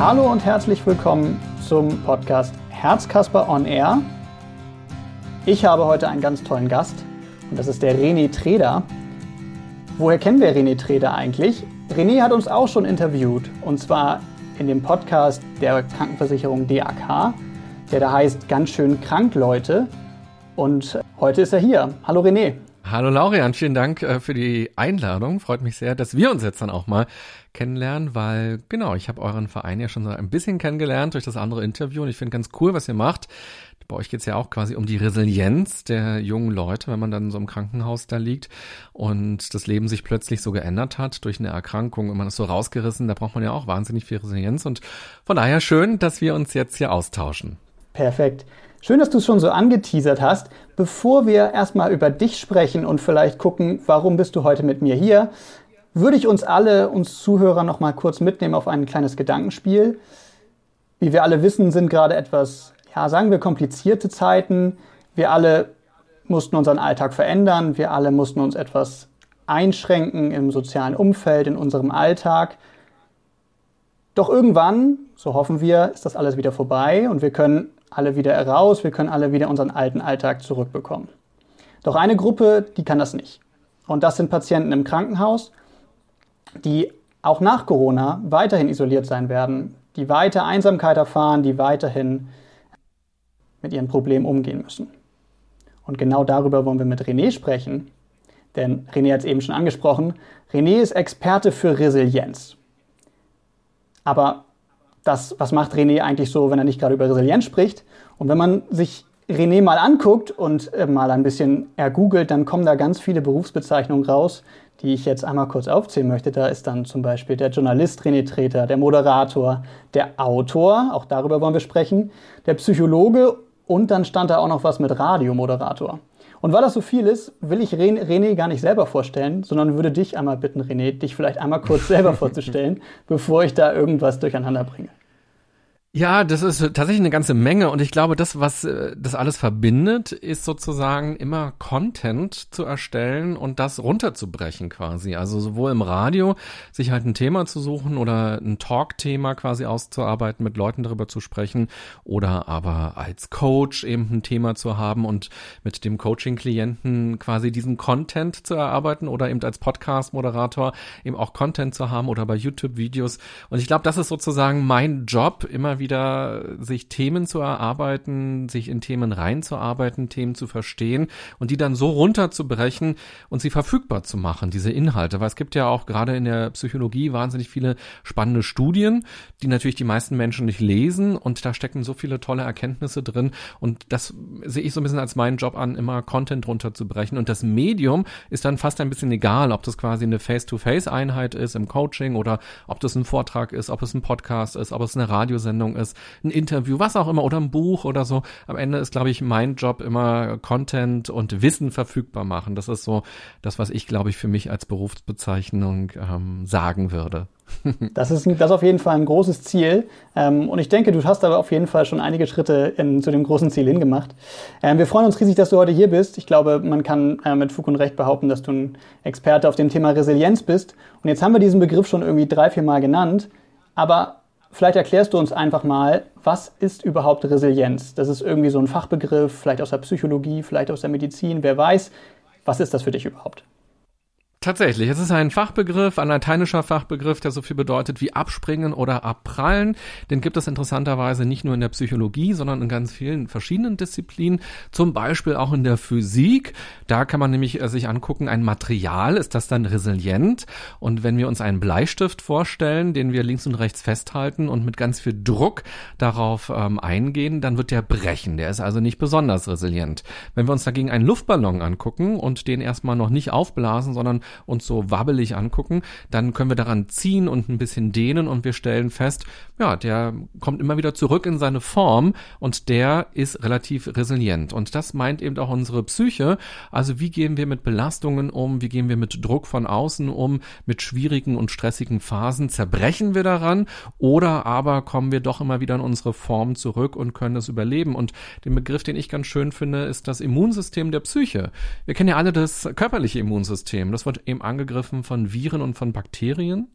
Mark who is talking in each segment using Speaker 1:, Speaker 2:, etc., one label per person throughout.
Speaker 1: Hallo und herzlich willkommen zum Podcast Herzkasper on Air. Ich habe heute einen ganz tollen Gast und das ist der René Treder. Woher kennen wir René Treder eigentlich? René hat uns auch schon interviewt und zwar in dem Podcast der Krankenversicherung DAK, der da heißt Ganz schön krank Leute. Und heute ist er hier. Hallo René.
Speaker 2: Hallo Laurian, vielen Dank äh, für die Einladung. Freut mich sehr, dass wir uns jetzt dann auch mal kennenlernen, weil genau, ich habe euren Verein ja schon so ein bisschen kennengelernt durch das andere Interview und ich finde ganz cool, was ihr macht. Bei euch geht's ja auch quasi um die Resilienz der jungen Leute, wenn man dann so im Krankenhaus da liegt und das Leben sich plötzlich so geändert hat durch eine Erkrankung und man ist so rausgerissen, da braucht man ja auch wahnsinnig viel Resilienz und von daher schön, dass wir uns jetzt hier austauschen.
Speaker 1: Perfekt. Schön, dass du es schon so angeteasert hast. Bevor wir erstmal über dich sprechen und vielleicht gucken, warum bist du heute mit mir hier, würde ich uns alle, uns Zuhörer, noch mal kurz mitnehmen auf ein kleines Gedankenspiel. Wie wir alle wissen, sind gerade etwas, ja, sagen wir, komplizierte Zeiten. Wir alle mussten unseren Alltag verändern. Wir alle mussten uns etwas einschränken im sozialen Umfeld, in unserem Alltag. Doch irgendwann, so hoffen wir, ist das alles wieder vorbei und wir können alle wieder heraus, wir können alle wieder unseren alten Alltag zurückbekommen. Doch eine Gruppe, die kann das nicht. Und das sind Patienten im Krankenhaus, die auch nach Corona weiterhin isoliert sein werden, die weiter Einsamkeit erfahren, die weiterhin mit ihren Problemen umgehen müssen. Und genau darüber wollen wir mit René sprechen, denn René hat es eben schon angesprochen. René ist Experte für Resilienz. Aber das, was macht René eigentlich so, wenn er nicht gerade über Resilienz spricht? Und wenn man sich René mal anguckt und äh, mal ein bisschen ergoogelt, dann kommen da ganz viele Berufsbezeichnungen raus, die ich jetzt einmal kurz aufzählen möchte. Da ist dann zum Beispiel der Journalist René Treter, der Moderator, der Autor, auch darüber wollen wir sprechen, der Psychologe und dann stand da auch noch was mit Radiomoderator. Und weil das so viel ist, will ich René gar nicht selber vorstellen, sondern würde dich einmal bitten, René, dich vielleicht einmal kurz selber vorzustellen, bevor ich da irgendwas durcheinander bringe.
Speaker 2: Ja, das ist tatsächlich eine ganze Menge und ich glaube, das, was äh, das alles verbindet, ist sozusagen immer Content zu erstellen und das runterzubrechen quasi. Also sowohl im Radio sich halt ein Thema zu suchen oder ein Talk-Thema quasi auszuarbeiten, mit Leuten darüber zu sprechen oder aber als Coach eben ein Thema zu haben und mit dem Coaching-Klienten quasi diesen Content zu erarbeiten oder eben als Podcast-Moderator eben auch Content zu haben oder bei YouTube-Videos. Und ich glaube, das ist sozusagen mein Job immer wieder, sich Themen zu erarbeiten, sich in Themen reinzuarbeiten, Themen zu verstehen und die dann so runterzubrechen und sie verfügbar zu machen, diese Inhalte. Weil es gibt ja auch gerade in der Psychologie wahnsinnig viele spannende Studien, die natürlich die meisten Menschen nicht lesen und da stecken so viele tolle Erkenntnisse drin und das sehe ich so ein bisschen als meinen Job an, immer Content runterzubrechen und das Medium ist dann fast ein bisschen egal, ob das quasi eine Face-to-Face-Einheit ist im Coaching oder ob das ein Vortrag ist, ob es ein Podcast ist, ob es eine Radiosendung Sendung ist, ein Interview, was auch immer, oder ein Buch oder so. Am Ende ist, glaube ich, mein Job immer Content und Wissen verfügbar machen. Das ist so das, was ich, glaube ich, für mich als Berufsbezeichnung ähm, sagen würde.
Speaker 1: Das ist, das ist auf jeden Fall ein großes Ziel. Ähm, und ich denke, du hast aber auf jeden Fall schon einige Schritte in, zu dem großen Ziel hingemacht. Ähm, wir freuen uns riesig, dass du heute hier bist. Ich glaube, man kann äh, mit Fug und Recht behaupten, dass du ein Experte auf dem Thema Resilienz bist. Und jetzt haben wir diesen Begriff schon irgendwie drei, vier Mal genannt. Aber Vielleicht erklärst du uns einfach mal, was ist überhaupt Resilienz? Das ist irgendwie so ein Fachbegriff, vielleicht aus der Psychologie, vielleicht aus der Medizin, wer weiß. Was ist das für dich überhaupt?
Speaker 2: Tatsächlich, es ist ein Fachbegriff, ein lateinischer Fachbegriff, der so viel bedeutet wie abspringen oder abprallen. Den gibt es interessanterweise nicht nur in der Psychologie, sondern in ganz vielen verschiedenen Disziplinen, zum Beispiel auch in der Physik. Da kann man nämlich äh, sich angucken, ein Material, ist das dann resilient? Und wenn wir uns einen Bleistift vorstellen, den wir links und rechts festhalten und mit ganz viel Druck darauf ähm, eingehen, dann wird der brechen. Der ist also nicht besonders resilient. Wenn wir uns dagegen einen Luftballon angucken und den erstmal noch nicht aufblasen, sondern uns so wabbelig angucken, dann können wir daran ziehen und ein bisschen dehnen und wir stellen fest, ja, der kommt immer wieder zurück in seine Form und der ist relativ resilient. Und das meint eben auch unsere Psyche. Also wie gehen wir mit Belastungen um? Wie gehen wir mit Druck von außen um? Mit schwierigen und stressigen Phasen? Zerbrechen wir daran? Oder aber kommen wir doch immer wieder in unsere Form zurück und können es überleben? Und den Begriff, den ich ganz schön finde, ist das Immunsystem der Psyche. Wir kennen ja alle das körperliche Immunsystem. Das wird eben angegriffen von Viren und von Bakterien.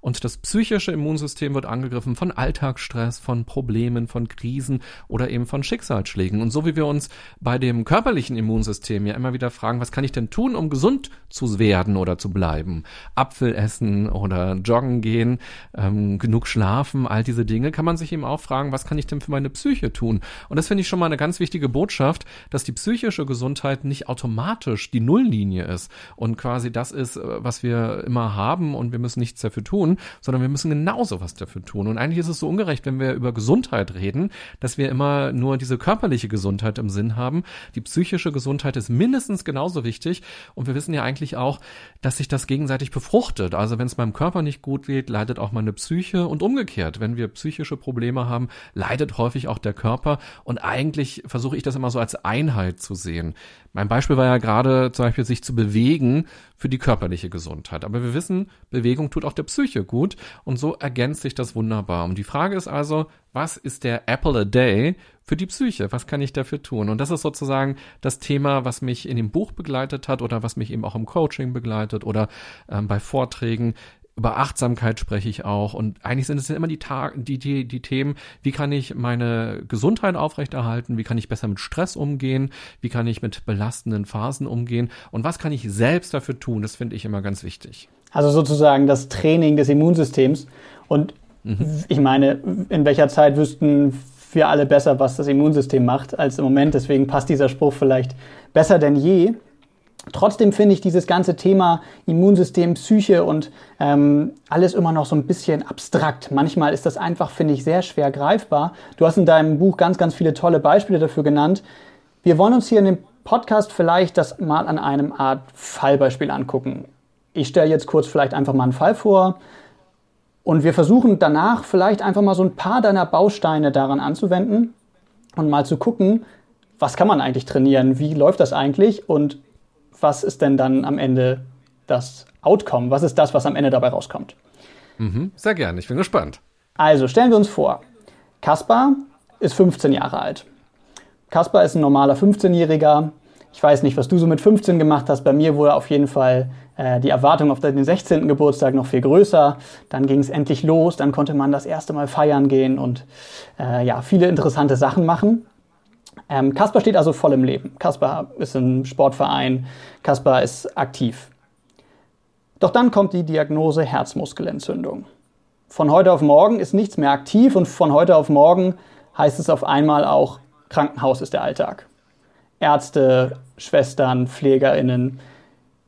Speaker 2: Und das psychische Immunsystem wird angegriffen von Alltagsstress, von Problemen, von Krisen oder eben von Schicksalsschlägen. Und so wie wir uns bei dem körperlichen Immunsystem ja immer wieder fragen, was kann ich denn tun, um gesund zu werden oder zu bleiben? Apfel essen oder joggen gehen, ähm, genug schlafen, all diese Dinge, kann man sich eben auch fragen, was kann ich denn für meine Psyche tun? Und das finde ich schon mal eine ganz wichtige Botschaft, dass die psychische Gesundheit nicht automatisch die Nulllinie ist und quasi das ist, äh, was wir immer haben und wir müssen nichts dafür tun, sondern wir müssen genauso was dafür tun. Und eigentlich ist es so ungerecht, wenn wir über Gesundheit reden, dass wir immer nur diese körperliche Gesundheit im Sinn haben. Die psychische Gesundheit ist mindestens genauso wichtig und wir wissen ja eigentlich auch, dass sich das gegenseitig befruchtet. Also wenn es meinem Körper nicht gut geht, leidet auch meine Psyche und umgekehrt. Wenn wir psychische Probleme haben, leidet häufig auch der Körper und eigentlich versuche ich das immer so als Einheit zu sehen. Mein Beispiel war ja gerade zum Beispiel sich zu bewegen für die körperliche Gesundheit. Aber wir wissen, Bewegung tut auch der Psyche gut und so ergänzt sich das wunderbar. Und die Frage ist also, was ist der Apple a Day für die Psyche? Was kann ich dafür tun? Und das ist sozusagen das Thema, was mich in dem Buch begleitet hat oder was mich eben auch im Coaching begleitet oder ähm, bei Vorträgen über Achtsamkeit spreche ich auch. Und eigentlich sind es immer die, die, die, die Themen, wie kann ich meine Gesundheit aufrechterhalten, wie kann ich besser mit Stress umgehen, wie kann ich mit belastenden Phasen umgehen? Und was kann ich selbst dafür tun, das finde ich immer ganz wichtig.
Speaker 1: Also sozusagen das Training des Immunsystems. Und mhm. ich meine, in welcher Zeit wüssten wir alle besser, was das Immunsystem macht als im Moment, deswegen passt dieser Spruch vielleicht besser denn je. Trotzdem finde ich dieses ganze Thema Immunsystem, Psyche und ähm, alles immer noch so ein bisschen abstrakt. Manchmal ist das einfach, finde ich, sehr schwer greifbar. Du hast in deinem Buch ganz, ganz viele tolle Beispiele dafür genannt. Wir wollen uns hier in dem Podcast vielleicht das mal an einem Art Fallbeispiel angucken. Ich stelle jetzt kurz vielleicht einfach mal einen Fall vor und wir versuchen danach vielleicht einfach mal so ein paar deiner Bausteine daran anzuwenden und mal zu gucken, was kann man eigentlich trainieren, wie läuft das eigentlich und was ist denn dann am Ende das Outcome? Was ist das, was am Ende dabei rauskommt?
Speaker 2: Mhm, sehr gerne, ich bin gespannt.
Speaker 1: Also stellen wir uns vor, Kaspar ist 15 Jahre alt. Kaspar ist ein normaler 15-Jähriger. Ich weiß nicht, was du so mit 15 gemacht hast. Bei mir wurde auf jeden Fall äh, die Erwartung auf den 16. Geburtstag noch viel größer. Dann ging es endlich los. Dann konnte man das erste Mal feiern gehen und äh, ja, viele interessante Sachen machen. Ähm, Kasper steht also voll im Leben. Kasper ist im Sportverein, Kasper ist aktiv. Doch dann kommt die Diagnose Herzmuskelentzündung. Von heute auf morgen ist nichts mehr aktiv und von heute auf morgen heißt es auf einmal auch, Krankenhaus ist der Alltag. Ärzte, Schwestern, Pflegerinnen.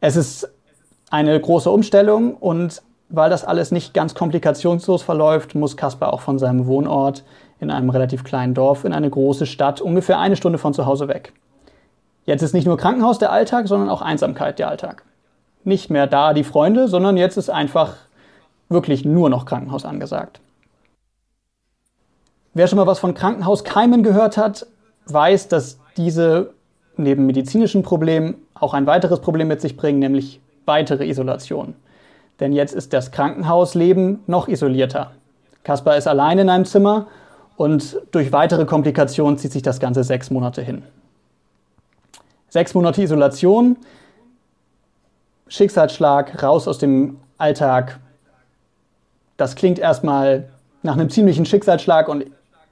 Speaker 1: Es ist eine große Umstellung und weil das alles nicht ganz komplikationslos verläuft, muss Kasper auch von seinem Wohnort in einem relativ kleinen Dorf in eine große Stadt, ungefähr eine Stunde von zu Hause weg. Jetzt ist nicht nur Krankenhaus der Alltag, sondern auch Einsamkeit der Alltag. Nicht mehr da die Freunde, sondern jetzt ist einfach wirklich nur noch Krankenhaus angesagt. Wer schon mal was von Krankenhauskeimen gehört hat, weiß, dass diese neben medizinischen Problemen auch ein weiteres Problem mit sich bringen, nämlich weitere Isolation. Denn jetzt ist das Krankenhausleben noch isolierter. Kaspar ist allein in einem Zimmer und durch weitere Komplikationen zieht sich das Ganze sechs Monate hin. Sechs Monate Isolation, Schicksalsschlag, raus aus dem Alltag. Das klingt erstmal nach einem ziemlichen Schicksalsschlag und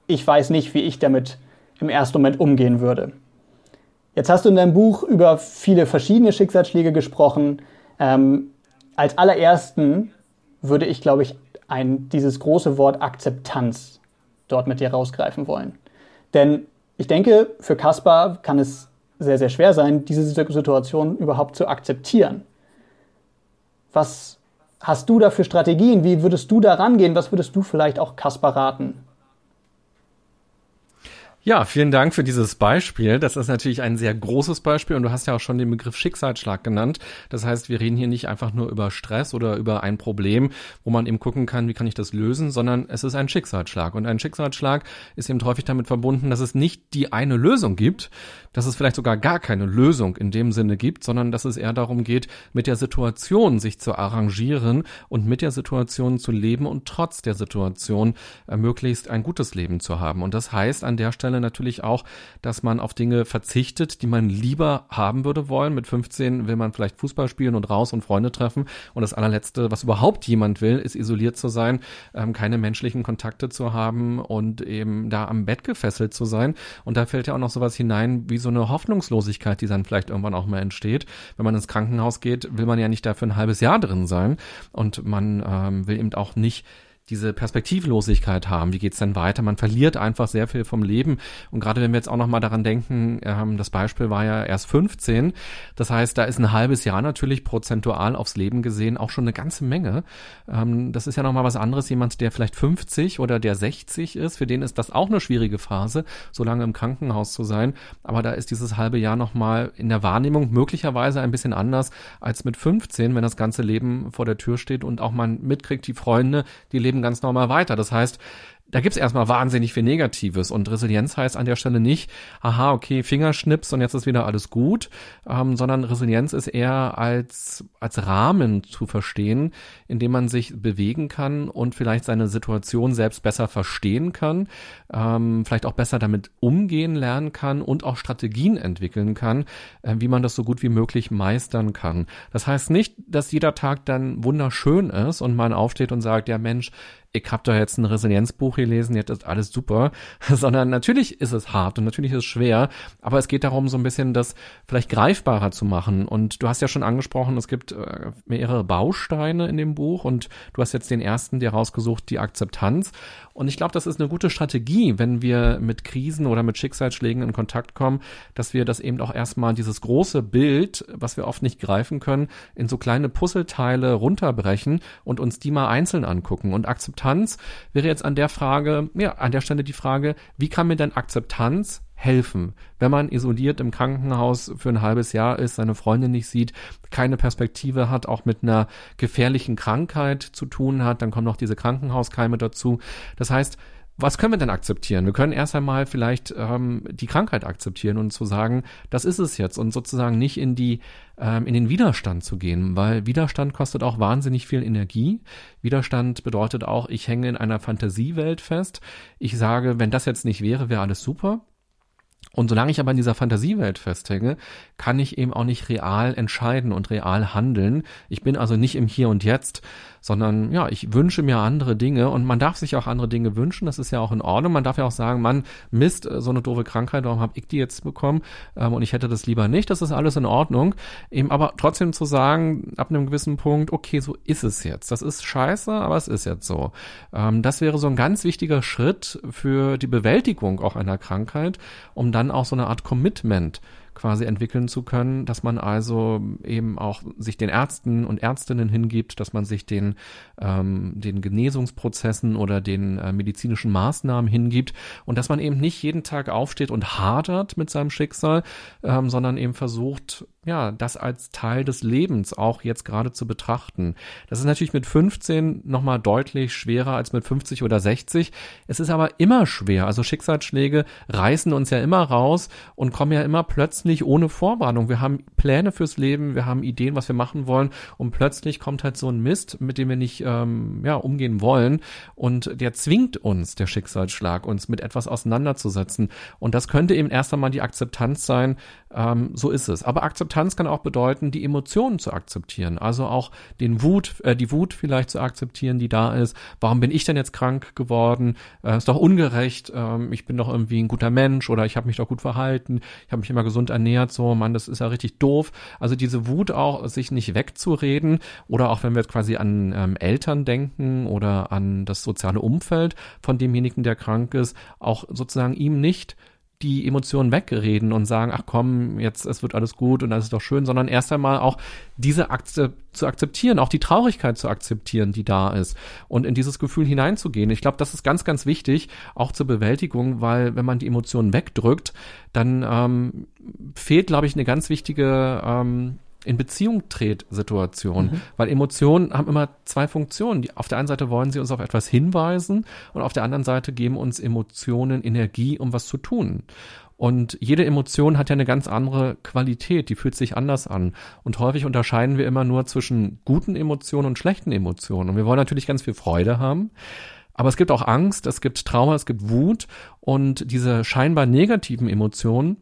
Speaker 1: ich weiß nicht, wie ich damit im ersten Moment umgehen würde. Jetzt hast du in deinem Buch über viele verschiedene Schicksalsschläge gesprochen. Ähm, als allerersten würde ich, glaube ich, ein, dieses große Wort Akzeptanz dort mit dir rausgreifen wollen. Denn ich denke, für Kaspar kann es sehr, sehr schwer sein, diese Situation überhaupt zu akzeptieren. Was hast du da für Strategien? Wie würdest du da rangehen? Was würdest du vielleicht auch Kaspar raten?
Speaker 2: Ja, vielen Dank für dieses Beispiel. Das ist natürlich ein sehr großes Beispiel und du hast ja auch schon den Begriff Schicksalsschlag genannt. Das heißt, wir reden hier nicht einfach nur über Stress oder über ein Problem, wo man eben gucken kann, wie kann ich das lösen, sondern es ist ein Schicksalsschlag. Und ein Schicksalsschlag ist eben häufig damit verbunden, dass es nicht die eine Lösung gibt, dass es vielleicht sogar gar keine Lösung in dem Sinne gibt, sondern dass es eher darum geht, mit der Situation sich zu arrangieren und mit der Situation zu leben und trotz der Situation äh, möglichst ein gutes Leben zu haben. Und das heißt an der Stelle Fälle natürlich auch, dass man auf Dinge verzichtet, die man lieber haben würde wollen. Mit 15 will man vielleicht Fußball spielen und raus und Freunde treffen. Und das allerletzte, was überhaupt jemand will, ist isoliert zu sein, ähm, keine menschlichen Kontakte zu haben und eben da am Bett gefesselt zu sein. Und da fällt ja auch noch sowas hinein wie so eine Hoffnungslosigkeit, die dann vielleicht irgendwann auch mal entsteht. Wenn man ins Krankenhaus geht, will man ja nicht dafür ein halbes Jahr drin sein. Und man ähm, will eben auch nicht diese Perspektivlosigkeit haben. Wie geht's denn weiter? Man verliert einfach sehr viel vom Leben. Und gerade wenn wir jetzt auch noch mal daran denken, ähm, das Beispiel war ja erst 15. Das heißt, da ist ein halbes Jahr natürlich prozentual aufs Leben gesehen auch schon eine ganze Menge. Ähm, das ist ja noch mal was anderes. Jemand, der vielleicht 50 oder der 60 ist, für den ist das auch eine schwierige Phase, so lange im Krankenhaus zu sein. Aber da ist dieses halbe Jahr noch mal in der Wahrnehmung möglicherweise ein bisschen anders als mit 15, wenn das ganze Leben vor der Tür steht und auch man mitkriegt, die Freunde, die leben leben ganz normal weiter. Das heißt, da gibt's erstmal wahnsinnig viel Negatives und Resilienz heißt an der Stelle nicht, aha, okay, Fingerschnips und jetzt ist wieder alles gut, ähm, sondern Resilienz ist eher als, als Rahmen zu verstehen, in dem man sich bewegen kann und vielleicht seine Situation selbst besser verstehen kann, ähm, vielleicht auch besser damit umgehen lernen kann und auch Strategien entwickeln kann, äh, wie man das so gut wie möglich meistern kann. Das heißt nicht, dass jeder Tag dann wunderschön ist und man aufsteht und sagt, ja Mensch, ich habe da jetzt ein Resilienzbuch gelesen, jetzt ist alles super, sondern natürlich ist es hart und natürlich ist es schwer, aber es geht darum, so ein bisschen das vielleicht greifbarer zu machen. Und du hast ja schon angesprochen, es gibt äh, mehrere Bausteine in dem Buch und du hast jetzt den ersten dir rausgesucht, die Akzeptanz. Und ich glaube, das ist eine gute Strategie, wenn wir mit Krisen oder mit Schicksalsschlägen in Kontakt kommen, dass wir das eben auch erstmal dieses große Bild, was wir oft nicht greifen können, in so kleine Puzzleteile runterbrechen und uns die mal einzeln angucken. Und Akzeptanz wäre jetzt an der Frage, ja, an der Stelle die Frage, wie kann mir denn Akzeptanz helfen. Wenn man isoliert im Krankenhaus für ein halbes Jahr ist, seine Freundin nicht sieht, keine Perspektive hat, auch mit einer gefährlichen Krankheit zu tun hat, dann kommen noch diese Krankenhauskeime dazu. Das heißt, was können wir denn akzeptieren? Wir können erst einmal vielleicht ähm, die Krankheit akzeptieren und zu sagen, das ist es jetzt und sozusagen nicht in die ähm, in den Widerstand zu gehen, weil Widerstand kostet auch wahnsinnig viel Energie. Widerstand bedeutet auch, ich hänge in einer Fantasiewelt fest. Ich sage, wenn das jetzt nicht wäre, wäre alles super. Und solange ich aber in dieser Fantasiewelt festhänge, kann ich eben auch nicht real entscheiden und real handeln. Ich bin also nicht im Hier und Jetzt, sondern ja, ich wünsche mir andere Dinge und man darf sich auch andere Dinge wünschen, das ist ja auch in Ordnung. Man darf ja auch sagen, Mann, Mist, so eine doofe Krankheit, warum habe ich die jetzt bekommen ähm, und ich hätte das lieber nicht, das ist alles in Ordnung. Eben aber trotzdem zu sagen, ab einem gewissen Punkt, okay, so ist es jetzt. Das ist scheiße, aber es ist jetzt so. Ähm, das wäre so ein ganz wichtiger Schritt für die Bewältigung auch einer Krankheit, um dann auch so eine Art Commitment quasi entwickeln zu können, dass man also eben auch sich den Ärzten und Ärztinnen hingibt, dass man sich den, ähm, den Genesungsprozessen oder den äh, medizinischen Maßnahmen hingibt und dass man eben nicht jeden Tag aufsteht und hadert mit seinem Schicksal, ähm, sondern eben versucht, ja, das als Teil des Lebens auch jetzt gerade zu betrachten. Das ist natürlich mit 15 nochmal deutlich schwerer als mit 50 oder 60. Es ist aber immer schwer. Also Schicksalsschläge reißen uns ja immer raus und kommen ja immer plötzlich ohne Vorwarnung. Wir haben Pläne fürs Leben, wir haben Ideen, was wir machen wollen und plötzlich kommt halt so ein Mist, mit dem wir nicht ähm, ja, umgehen wollen und der zwingt uns, der Schicksalsschlag, uns mit etwas auseinanderzusetzen. Und das könnte eben erst einmal die Akzeptanz sein, ähm, so ist es. Aber Akzeptanz kann auch bedeuten, die Emotionen zu akzeptieren. Also auch den Wut, äh, die Wut vielleicht zu akzeptieren, die da ist. Warum bin ich denn jetzt krank geworden? Äh, ist doch ungerecht. Ähm, ich bin doch irgendwie ein guter Mensch oder ich habe mich doch gut verhalten. Ich habe mich immer gesund ernährt. So, Mann, das ist ja richtig doof. Also diese Wut auch, sich nicht wegzureden oder auch wenn wir jetzt quasi an ähm, Eltern denken oder an das soziale Umfeld von demjenigen, der krank ist, auch sozusagen ihm nicht die Emotionen wegreden und sagen, ach komm, jetzt es wird alles gut und alles ist doch schön, sondern erst einmal auch diese Akze zu akzeptieren, auch die Traurigkeit zu akzeptieren, die da ist und in dieses Gefühl hineinzugehen. Ich glaube, das ist ganz, ganz wichtig, auch zur Bewältigung, weil wenn man die Emotionen wegdrückt, dann ähm, fehlt, glaube ich, eine ganz wichtige ähm, in Beziehung dreht Situation. Mhm. Weil Emotionen haben immer zwei Funktionen. Die, auf der einen Seite wollen sie uns auf etwas hinweisen und auf der anderen Seite geben uns Emotionen Energie, um was zu tun. Und jede Emotion hat ja eine ganz andere Qualität, die fühlt sich anders an. Und häufig unterscheiden wir immer nur zwischen guten Emotionen und schlechten Emotionen. Und wir wollen natürlich ganz viel Freude haben. Aber es gibt auch Angst, es gibt Trauer, es gibt Wut und diese scheinbar negativen Emotionen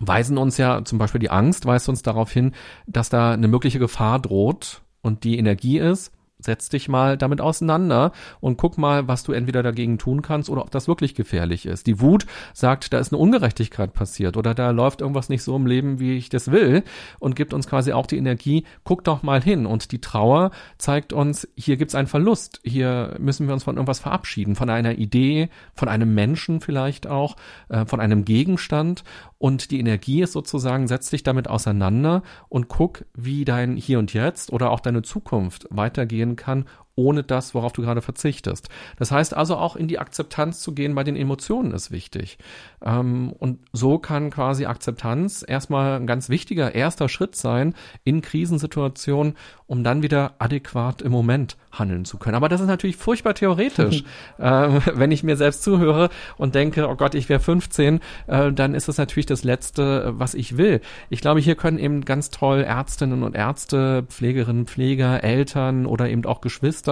Speaker 2: weisen uns ja, zum Beispiel die Angst weist uns darauf hin, dass da eine mögliche Gefahr droht und die Energie ist, setz dich mal damit auseinander und guck mal, was du entweder dagegen tun kannst oder ob das wirklich gefährlich ist. Die Wut sagt, da ist eine Ungerechtigkeit passiert oder da läuft irgendwas nicht so im Leben, wie ich das will und gibt uns quasi auch die Energie, guck doch mal hin. Und die Trauer zeigt uns, hier gibt's einen Verlust, hier müssen wir uns von irgendwas verabschieden, von einer Idee, von einem Menschen vielleicht auch, äh, von einem Gegenstand und die Energie ist sozusagen, setz dich damit auseinander und guck, wie dein Hier und Jetzt oder auch deine Zukunft weitergehen kann, ohne das, worauf du gerade verzichtest. Das heißt also auch in die Akzeptanz zu gehen bei den Emotionen ist wichtig. Ähm, und so kann quasi Akzeptanz erstmal ein ganz wichtiger erster Schritt sein in Krisensituationen, um dann wieder adäquat im Moment handeln zu können. Aber das ist natürlich furchtbar theoretisch. ähm, wenn ich mir selbst zuhöre und denke, oh Gott, ich wäre 15, äh, dann ist das natürlich das Letzte, was ich will. Ich glaube, hier können eben ganz toll Ärztinnen und Ärzte, Pflegerinnen, Pfleger, Eltern oder eben auch Geschwister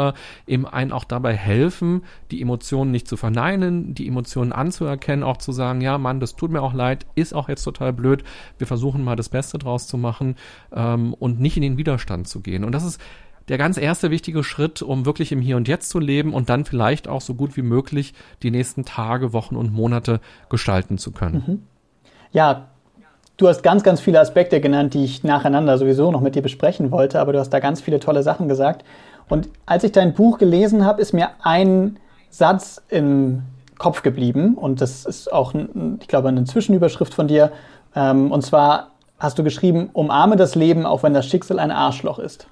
Speaker 2: eben einen auch dabei helfen, die Emotionen nicht zu verneinen, die Emotionen anzuerkennen, auch zu sagen, ja, Mann, das tut mir auch leid, ist auch jetzt total blöd. Wir versuchen mal das Beste draus zu machen ähm, und nicht in den Widerstand zu gehen. Und das ist der ganz erste wichtige Schritt, um wirklich im Hier und Jetzt zu leben und dann vielleicht auch so gut wie möglich die nächsten Tage, Wochen und Monate gestalten zu können. Mhm.
Speaker 1: Ja, du hast ganz, ganz viele Aspekte genannt, die ich nacheinander sowieso noch mit dir besprechen wollte, aber du hast da ganz viele tolle Sachen gesagt. Und als ich dein Buch gelesen habe, ist mir ein Satz im Kopf geblieben und das ist auch, ich glaube, eine Zwischenüberschrift von dir. Ähm, und zwar hast du geschrieben, umarme das Leben, auch wenn das Schicksal ein Arschloch ist.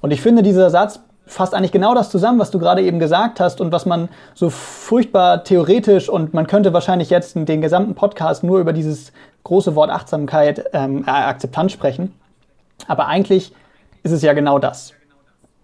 Speaker 1: Und ich finde, dieser Satz fasst eigentlich genau das zusammen, was du gerade eben gesagt hast und was man so furchtbar theoretisch und man könnte wahrscheinlich jetzt den gesamten Podcast nur über dieses große Wort Achtsamkeit, ähm, äh, Akzeptanz sprechen. Aber eigentlich ist es ja genau das.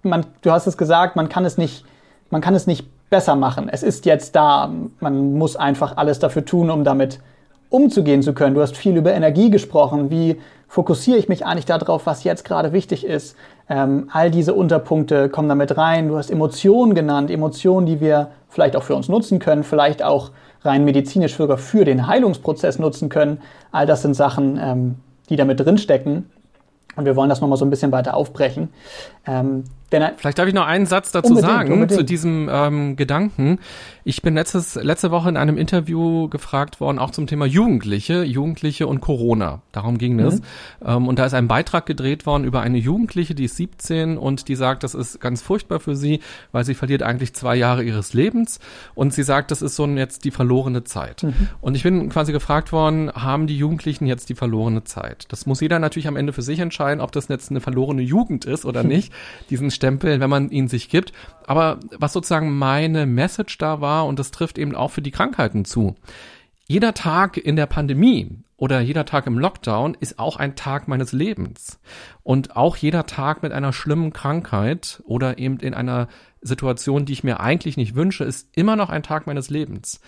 Speaker 1: Man, du hast es gesagt, man kann es nicht, man kann es nicht besser machen. Es ist jetzt da. Man muss einfach alles dafür tun, um damit umzugehen zu können. Du hast viel über Energie gesprochen. Wie fokussiere ich mich eigentlich darauf, was jetzt gerade wichtig ist? Ähm, all diese Unterpunkte kommen damit rein. Du hast Emotionen genannt, Emotionen, die wir vielleicht auch für uns nutzen können, vielleicht auch rein medizinisch sogar für den Heilungsprozess nutzen können. All das sind Sachen, ähm, die damit drinstecken. Und wir wollen das nochmal so ein bisschen weiter aufbrechen.
Speaker 2: Ähm, denn, Vielleicht darf ich noch einen Satz dazu unbedingt, sagen, unbedingt. zu diesem ähm, Gedanken. Ich bin letztes, letzte Woche in einem Interview gefragt worden, auch zum Thema Jugendliche, Jugendliche und Corona. Darum ging es. Mhm. Ähm, und da ist ein Beitrag gedreht worden über eine Jugendliche, die ist 17 und die sagt, das ist ganz furchtbar für sie, weil sie verliert eigentlich zwei Jahre ihres Lebens. Und sie sagt, das ist so jetzt die verlorene Zeit. Mhm. Und ich bin quasi gefragt worden, haben die Jugendlichen jetzt die verlorene Zeit? Das muss jeder natürlich am Ende für sich entscheiden, ob das jetzt eine verlorene Jugend ist oder nicht. Diesen Stempel, wenn man ihn sich gibt. Aber was sozusagen meine Message da war, und das trifft eben auch für die Krankheiten zu. Jeder Tag in der Pandemie oder jeder Tag im Lockdown ist auch ein Tag meines Lebens. Und auch jeder Tag mit einer schlimmen Krankheit oder eben in einer Situation, die ich mir eigentlich nicht wünsche, ist immer noch ein Tag meines Lebens.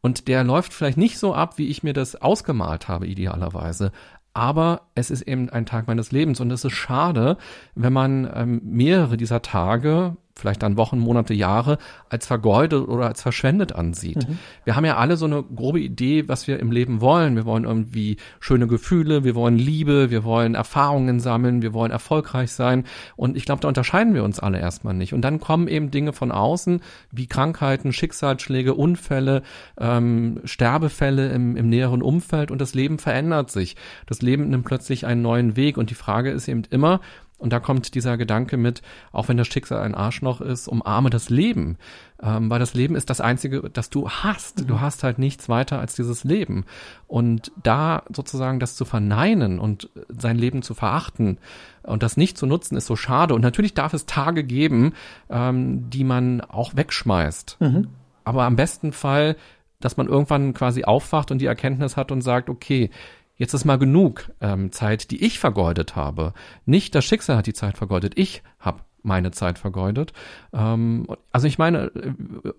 Speaker 2: Und der läuft vielleicht nicht so ab, wie ich mir das ausgemalt habe, idealerweise aber es ist eben ein Tag meines Lebens und es ist schade, wenn man ähm, mehrere dieser Tage vielleicht dann Wochen, Monate, Jahre als vergeudet oder als verschwendet ansieht. Mhm. Wir haben ja alle so eine grobe Idee, was wir im Leben wollen. Wir wollen irgendwie schöne Gefühle, wir wollen Liebe, wir wollen Erfahrungen sammeln, wir wollen erfolgreich sein. Und ich glaube, da unterscheiden wir uns alle erstmal nicht. Und dann kommen eben Dinge von außen, wie Krankheiten, Schicksalsschläge, Unfälle, ähm, Sterbefälle im, im näheren Umfeld und das Leben verändert sich. Das Leben nimmt plötzlich einen neuen Weg. Und die Frage ist eben immer, und da kommt dieser Gedanke mit, auch wenn das Schicksal ein Arschloch ist, umarme das Leben. Ähm, weil das Leben ist das Einzige, das du hast. Mhm. Du hast halt nichts weiter als dieses Leben. Und da sozusagen das zu verneinen und sein Leben zu verachten und das nicht zu nutzen, ist so schade. Und natürlich darf es Tage geben, ähm, die man auch wegschmeißt. Mhm. Aber am besten Fall, dass man irgendwann quasi aufwacht und die Erkenntnis hat und sagt, okay, jetzt ist mal genug ähm, Zeit, die ich vergeudet habe. Nicht das Schicksal hat die Zeit vergeudet, ich habe meine Zeit vergeudet. Ähm, also ich meine,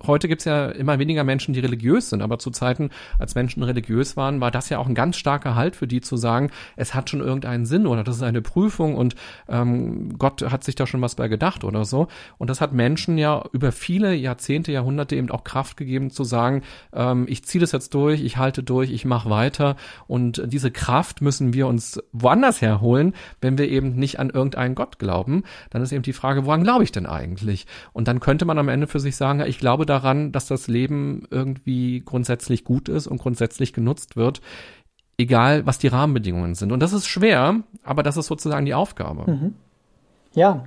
Speaker 2: heute gibt's ja immer weniger Menschen, die religiös sind, aber zu Zeiten, als Menschen religiös waren, war das ja auch ein ganz starker Halt für die zu sagen, es hat schon irgendeinen Sinn oder das ist eine Prüfung und ähm, Gott hat sich da schon was bei gedacht oder so. Und das hat Menschen ja über viele Jahrzehnte, Jahrhunderte eben auch Kraft gegeben zu sagen, ähm, ich ziehe das jetzt durch, ich halte durch, ich mache weiter. Und diese Kraft müssen wir uns woanders herholen, wenn wir eben nicht an irgendeinen Gott glauben. Dann ist eben die Frage, woran glaube ich denn eigentlich? Und dann könnte man am Ende für sich sagen, ich glaube daran, dass das Leben irgendwie grundsätzlich gut ist und grundsätzlich genutzt wird egal was die Rahmenbedingungen sind. Und das ist schwer, aber das ist sozusagen die Aufgabe. Mhm.
Speaker 1: Ja,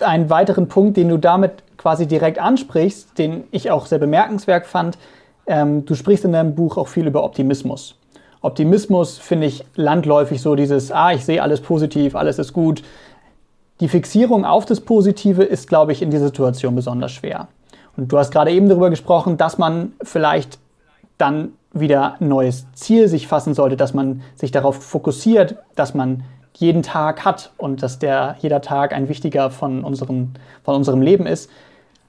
Speaker 1: einen weiteren Punkt, den du damit quasi direkt ansprichst, den ich auch sehr bemerkenswert fand, ähm, du sprichst in deinem Buch auch viel über Optimismus. Optimismus finde ich landläufig so dieses, ah, ich sehe alles positiv, alles ist gut. Die Fixierung auf das Positive ist, glaube ich, in dieser Situation besonders schwer. Und du hast gerade eben darüber gesprochen, dass man vielleicht dann wieder ein neues Ziel sich fassen sollte, dass man sich darauf fokussiert, dass man jeden Tag hat und dass der jeder Tag ein wichtiger von, unseren, von unserem Leben ist.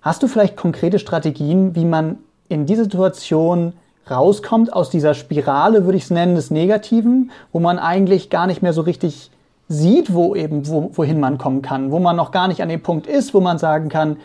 Speaker 1: Hast du vielleicht konkrete Strategien, wie man in dieser Situation rauskommt aus dieser Spirale, würde ich es nennen, des Negativen, wo man eigentlich gar nicht mehr so richtig sieht, wo eben, wo, wohin man kommen kann, wo man noch gar nicht an dem Punkt ist, wo man sagen kann,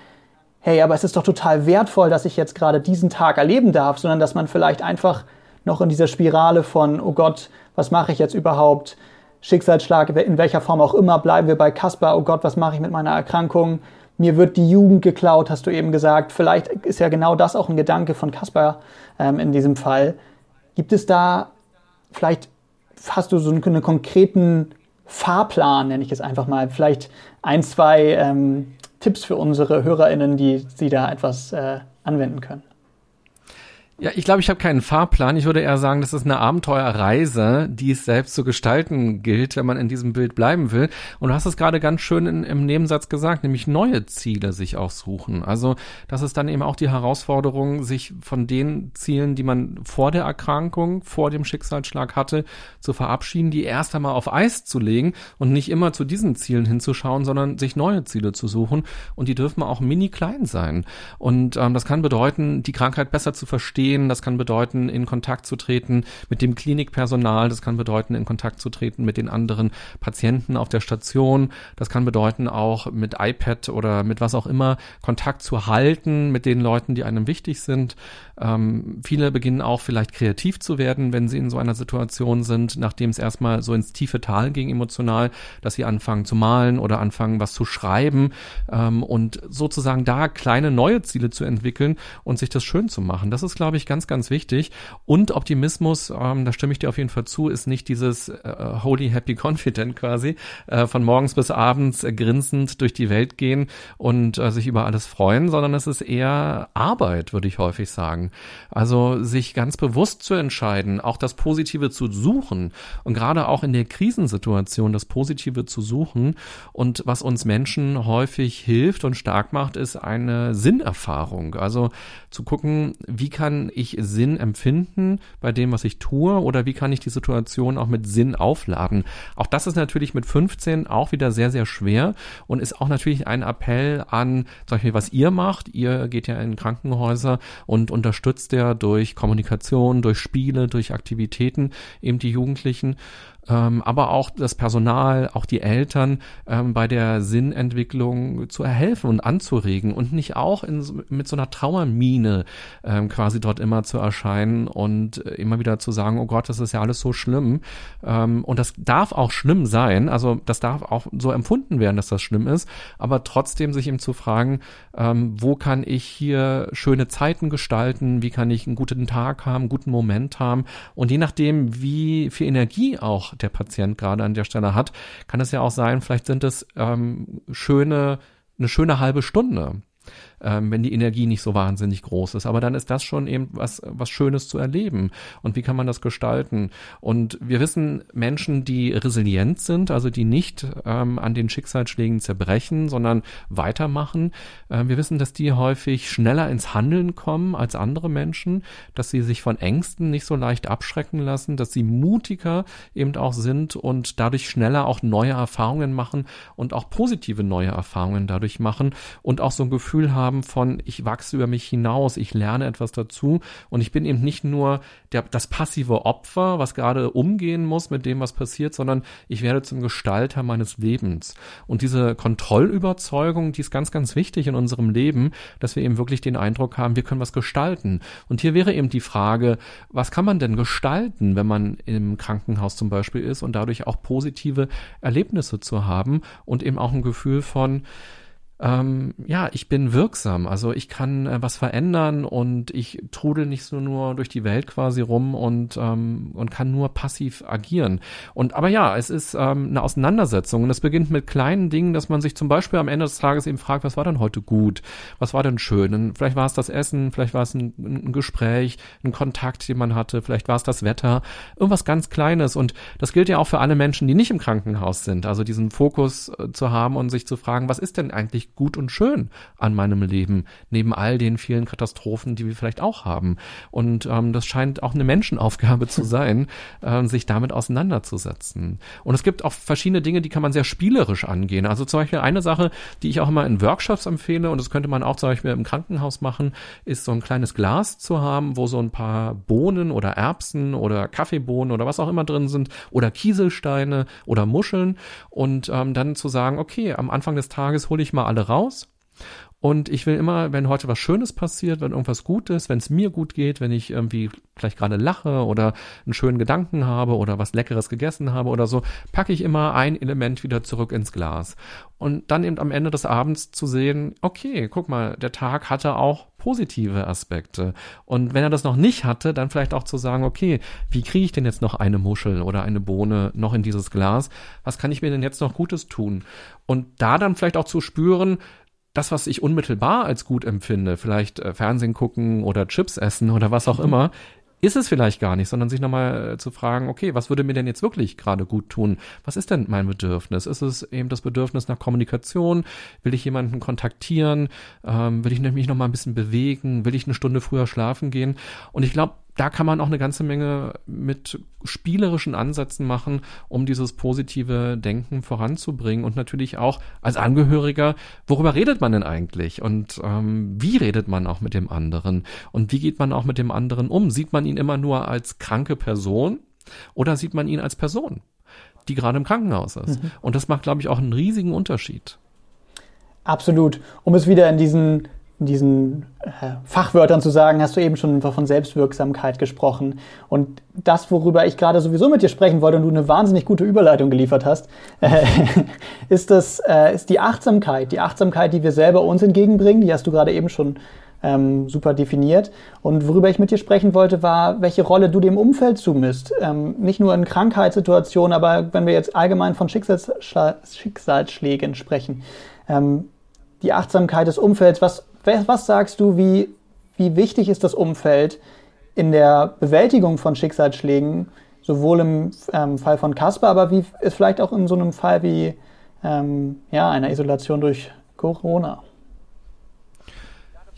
Speaker 1: hey, aber es ist doch total wertvoll, dass ich jetzt gerade diesen Tag erleben darf, sondern dass man vielleicht einfach noch in dieser Spirale von, oh Gott, was mache ich jetzt überhaupt? Schicksalsschlag, in welcher Form auch immer, bleiben wir bei Kasper, oh Gott, was mache ich mit meiner Erkrankung? Mir wird die Jugend geklaut, hast du eben gesagt. Vielleicht ist ja genau das auch ein Gedanke von Kasper ähm, in diesem Fall. Gibt es da, vielleicht hast du so einen, konkreten Fahrplan, nenne ich es einfach mal, vielleicht ein, zwei ähm, Tipps für unsere HörerInnen, die sie da etwas äh, anwenden können?
Speaker 2: Ja, ich glaube, ich habe keinen Fahrplan. Ich würde eher sagen, das ist eine Abenteuerreise, die es selbst zu gestalten gilt, wenn man in diesem Bild bleiben will. Und du hast es gerade ganz schön in, im Nebensatz gesagt, nämlich neue Ziele sich auch suchen. Also das ist dann eben auch die Herausforderung, sich von den Zielen, die man vor der Erkrankung, vor dem Schicksalsschlag hatte, zu verabschieden, die erst einmal auf Eis zu legen und nicht immer zu diesen Zielen hinzuschauen, sondern sich neue Ziele zu suchen. Und die dürfen auch mini klein sein. Und ähm, das kann bedeuten, die Krankheit besser zu verstehen gehen. Das kann bedeuten, in Kontakt zu treten mit dem Klinikpersonal. Das kann bedeuten, in Kontakt zu treten mit den anderen Patienten auf der Station. Das kann bedeuten, auch mit iPad oder mit was auch immer Kontakt zu halten mit den Leuten, die einem wichtig sind. Ähm, viele beginnen auch vielleicht kreativ zu werden, wenn sie in so einer Situation sind, nachdem es erstmal so ins tiefe Tal ging emotional, dass sie anfangen zu malen oder anfangen, was zu schreiben ähm, und sozusagen da kleine neue Ziele zu entwickeln und sich das schön zu machen. Das ist, glaube ich, ganz, ganz wichtig. Und Optimismus, ähm, da stimme ich dir auf jeden Fall zu, ist nicht dieses äh, Holy Happy Confident quasi, äh, von morgens bis abends äh, grinsend durch die Welt gehen und äh, sich über alles freuen, sondern es ist eher Arbeit, würde ich häufig sagen. Also sich ganz bewusst zu entscheiden, auch das Positive zu suchen und gerade auch in der Krisensituation das Positive zu suchen. Und was uns Menschen häufig hilft und stark macht, ist eine Sinnerfahrung. Also zu gucken, wie kann ich Sinn empfinden bei dem, was ich tue oder wie kann ich die Situation auch mit Sinn aufladen. Auch das ist natürlich mit 15 auch wieder sehr, sehr schwer und ist auch natürlich ein Appell an, zum Beispiel, was ihr macht. Ihr geht ja in Krankenhäuser und unterstützt er durch Kommunikation, durch Spiele, durch Aktivitäten eben die Jugendlichen ähm, aber auch das Personal, auch die Eltern ähm, bei der Sinnentwicklung zu erhelfen und anzuregen und nicht auch in, mit so einer Trauermine ähm, quasi dort immer zu erscheinen und äh, immer wieder zu sagen, oh Gott, das ist ja alles so schlimm. Ähm, und das darf auch schlimm sein, also das darf auch so empfunden werden, dass das schlimm ist, aber trotzdem sich eben zu fragen, ähm, wo kann ich hier schöne Zeiten gestalten, wie kann ich einen guten Tag haben, einen guten Moment haben? Und je nachdem, wie viel Energie auch der Patient gerade an der Stelle hat, kann es ja auch sein, vielleicht sind es ähm, schöne, eine schöne halbe Stunde ähm, wenn die Energie nicht so wahnsinnig groß ist. Aber dann ist das schon eben was, was Schönes zu erleben. Und wie kann man das gestalten? Und wir wissen, Menschen, die resilient sind, also die nicht ähm, an den Schicksalsschlägen zerbrechen, sondern weitermachen, äh, wir wissen, dass die häufig schneller ins Handeln kommen als andere Menschen, dass sie sich von Ängsten nicht so leicht abschrecken lassen, dass sie mutiger eben auch sind und dadurch schneller auch neue Erfahrungen machen und auch positive neue Erfahrungen dadurch machen und auch so ein Gefühl haben, haben von, ich wachse über mich hinaus, ich lerne etwas dazu und ich bin eben nicht nur der, das passive Opfer, was gerade umgehen muss mit dem, was passiert, sondern ich werde zum Gestalter meines Lebens. Und diese Kontrollüberzeugung, die ist ganz, ganz wichtig in unserem Leben, dass wir eben wirklich den Eindruck haben, wir können was gestalten. Und hier wäre eben die Frage, was kann man denn gestalten, wenn man im Krankenhaus zum Beispiel ist und dadurch auch positive Erlebnisse zu haben und eben auch ein Gefühl von, ähm, ja, ich bin wirksam. Also ich kann äh, was verändern und ich trudel nicht so nur durch die Welt quasi rum und, ähm, und kann nur passiv agieren. Und aber ja, es ist ähm, eine Auseinandersetzung und es beginnt mit kleinen Dingen, dass man sich zum Beispiel am Ende des Tages eben fragt, was war denn heute gut? Was war denn schön? Und vielleicht war es das Essen, vielleicht war es ein, ein Gespräch, ein Kontakt, den man hatte, vielleicht war es das Wetter, irgendwas ganz Kleines. Und das gilt ja auch für alle Menschen, die nicht im Krankenhaus sind. Also diesen Fokus äh, zu haben und sich zu fragen, was ist denn eigentlich gut und schön an meinem Leben, neben all den vielen Katastrophen, die wir vielleicht auch haben. Und ähm, das scheint auch eine Menschenaufgabe zu sein, äh, sich damit auseinanderzusetzen. Und es gibt auch verschiedene Dinge, die kann man sehr spielerisch angehen. Also zum Beispiel eine Sache, die ich auch immer in Workshops empfehle, und das könnte man auch zum Beispiel im Krankenhaus machen, ist so ein kleines Glas zu haben, wo so ein paar Bohnen oder Erbsen oder Kaffeebohnen oder was auch immer drin sind oder Kieselsteine oder Muscheln und ähm, dann zu sagen, okay, am Anfang des Tages hole ich mal alle alle raus. Und ich will immer, wenn heute was Schönes passiert, wenn irgendwas Gutes, wenn es mir gut geht, wenn ich irgendwie vielleicht gerade lache oder einen schönen Gedanken habe oder was Leckeres gegessen habe oder so, packe ich immer ein Element wieder zurück ins Glas. Und dann eben am Ende des Abends zu sehen, okay, guck mal, der Tag hatte auch positive Aspekte. Und wenn er das noch nicht hatte, dann vielleicht auch zu sagen, okay, wie kriege ich denn jetzt noch eine Muschel oder eine Bohne noch in dieses Glas? Was kann ich mir denn jetzt noch Gutes tun? Und da dann vielleicht auch zu spüren, das, was ich unmittelbar als gut empfinde, vielleicht äh, Fernsehen gucken oder Chips essen oder was auch mhm. immer, ist es vielleicht gar nicht, sondern sich nochmal äh, zu fragen, okay, was würde mir denn jetzt wirklich gerade gut tun? Was ist denn mein Bedürfnis? Ist es eben das Bedürfnis nach Kommunikation? Will ich jemanden kontaktieren? Ähm, will ich mich nochmal ein bisschen bewegen? Will ich eine Stunde früher schlafen gehen? Und ich glaube, da kann man auch eine ganze Menge mit spielerischen Ansätzen machen, um dieses positive Denken voranzubringen und natürlich auch als Angehöriger, worüber redet man denn eigentlich und ähm, wie redet man auch mit dem anderen und wie geht man auch mit dem anderen um? Sieht man ihn immer nur als kranke Person oder sieht man ihn als Person, die gerade im Krankenhaus ist? Mhm. Und das macht, glaube ich, auch einen riesigen Unterschied.
Speaker 1: Absolut. Um es wieder in diesen diesen äh, Fachwörtern zu sagen, hast du eben schon von Selbstwirksamkeit gesprochen. Und das, worüber ich gerade sowieso mit dir sprechen wollte und du eine wahnsinnig gute Überleitung geliefert hast, äh, ist, das, äh, ist die Achtsamkeit. Die Achtsamkeit, die wir selber uns entgegenbringen, die hast du gerade eben schon ähm, super definiert. Und worüber ich mit dir sprechen wollte, war, welche Rolle du dem Umfeld zumisst. Ähm, nicht nur in Krankheitssituationen, aber wenn wir jetzt allgemein von Schicksalsschlägen sprechen. Ähm, die Achtsamkeit des Umfelds, was was sagst du, wie, wie wichtig ist das Umfeld in der Bewältigung von Schicksalsschlägen, sowohl im ähm, Fall von Kasper, aber wie ist vielleicht auch in so einem Fall wie ähm, ja, einer Isolation durch Corona?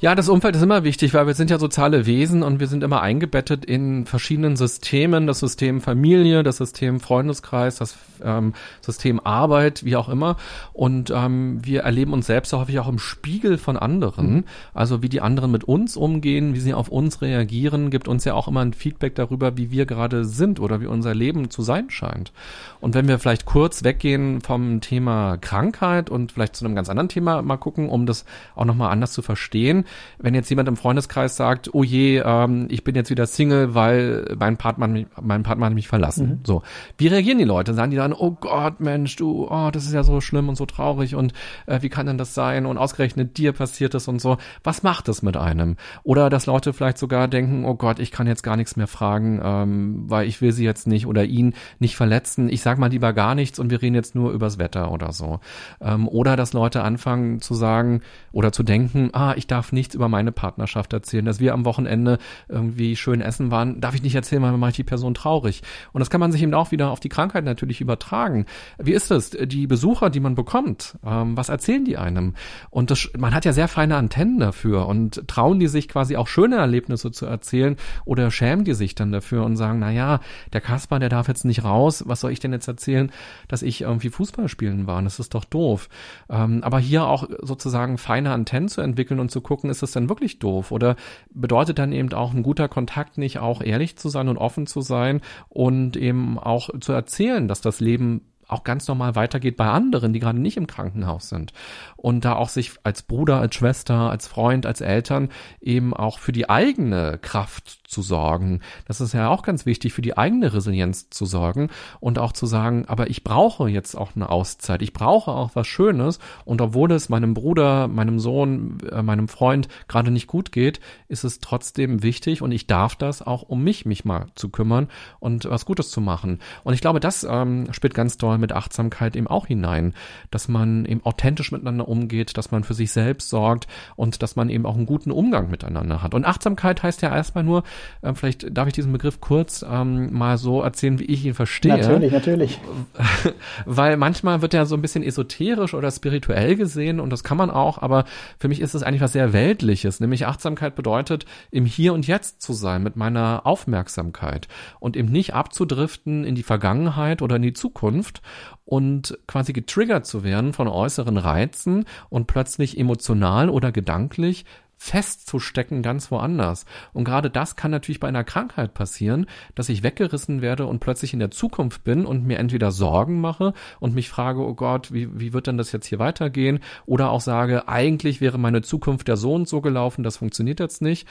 Speaker 2: Ja, das Umfeld ist immer wichtig, weil wir sind ja soziale Wesen und wir sind immer eingebettet in verschiedenen Systemen, das System Familie, das System Freundeskreis, das ähm, System Arbeit, wie auch immer. Und ähm, wir erleben uns selbst häufig auch im Spiegel von anderen. Mhm. Also wie die anderen mit uns umgehen, wie sie auf uns reagieren, gibt uns ja auch immer ein Feedback darüber, wie wir gerade sind oder wie unser Leben zu sein scheint. Und wenn wir vielleicht kurz weggehen vom Thema Krankheit und vielleicht zu einem ganz anderen Thema mal gucken, um das auch nochmal anders zu verstehen, wenn jetzt jemand im Freundeskreis sagt, oh je, ähm, ich bin jetzt wieder Single, weil mein Partner, mein Partner hat mich verlassen. Mhm. So. Wie reagieren die Leute? Sagen die dann, oh Gott, Mensch, du, oh, das ist ja so schlimm und so traurig und äh, wie kann denn das sein? Und ausgerechnet dir passiert es und so. Was macht es mit einem? Oder dass Leute vielleicht sogar denken, oh Gott, ich kann jetzt gar nichts mehr fragen, ähm, weil ich will sie jetzt nicht oder ihn nicht verletzen. Ich sag mal lieber gar nichts und wir reden jetzt nur übers Wetter oder so. Ähm, oder dass Leute anfangen zu sagen oder zu denken, ah, ich darf nichts über meine Partnerschaft erzählen, dass wir am Wochenende irgendwie schön essen waren, darf ich nicht erzählen, weil dann mache ich die Person traurig. Und das kann man sich eben auch wieder auf die Krankheit natürlich übertragen. Wie ist es? Die Besucher, die man bekommt, ähm, was erzählen die einem? Und das, man hat ja sehr feine Antennen dafür und trauen die sich quasi auch schöne Erlebnisse zu erzählen oder schämen die sich dann dafür und sagen, na der Kasper, der darf jetzt nicht raus, was soll ich denn jetzt erzählen, dass ich irgendwie Fußball spielen war? Das ist doch doof. Ähm, aber hier auch sozusagen feine Antennen zu entwickeln und zu gucken, ist es denn wirklich doof? Oder bedeutet dann eben auch ein guter Kontakt nicht auch ehrlich zu sein und offen zu sein und eben auch zu erzählen, dass das Leben auch ganz normal weitergeht bei anderen, die gerade nicht im Krankenhaus sind. Und da auch sich als Bruder, als Schwester, als Freund, als Eltern eben auch für die eigene Kraft zu sorgen. Das ist ja auch ganz wichtig, für die eigene Resilienz zu sorgen und auch zu sagen, aber ich brauche jetzt auch eine Auszeit. Ich brauche auch was Schönes. Und obwohl es meinem Bruder, meinem Sohn, äh, meinem Freund gerade nicht gut geht, ist es trotzdem wichtig und ich darf das auch, um mich, mich mal zu kümmern und was Gutes zu machen. Und ich glaube, das ähm, spielt ganz doll mit Achtsamkeit eben auch hinein, dass man eben authentisch miteinander umgeht, dass man für sich selbst sorgt und dass man eben auch einen guten Umgang miteinander hat. Und Achtsamkeit heißt ja erstmal nur, äh, vielleicht darf ich diesen Begriff kurz ähm, mal so erzählen, wie ich ihn verstehe.
Speaker 1: Natürlich, natürlich.
Speaker 2: Weil manchmal wird er so ein bisschen esoterisch oder spirituell gesehen und das kann man auch, aber für mich ist es eigentlich was sehr Weltliches, nämlich Achtsamkeit bedeutet, im Hier und Jetzt zu sein mit meiner Aufmerksamkeit und eben nicht abzudriften in die Vergangenheit oder in die Zukunft und quasi getriggert zu werden von äußeren Reizen und plötzlich emotional oder gedanklich festzustecken ganz woanders. Und gerade das kann natürlich bei einer Krankheit passieren, dass ich weggerissen werde und plötzlich in der Zukunft bin und mir entweder Sorgen mache und mich frage, oh Gott, wie, wie wird denn das jetzt hier weitergehen? Oder auch sage, eigentlich wäre meine Zukunft ja so und so gelaufen, das funktioniert jetzt nicht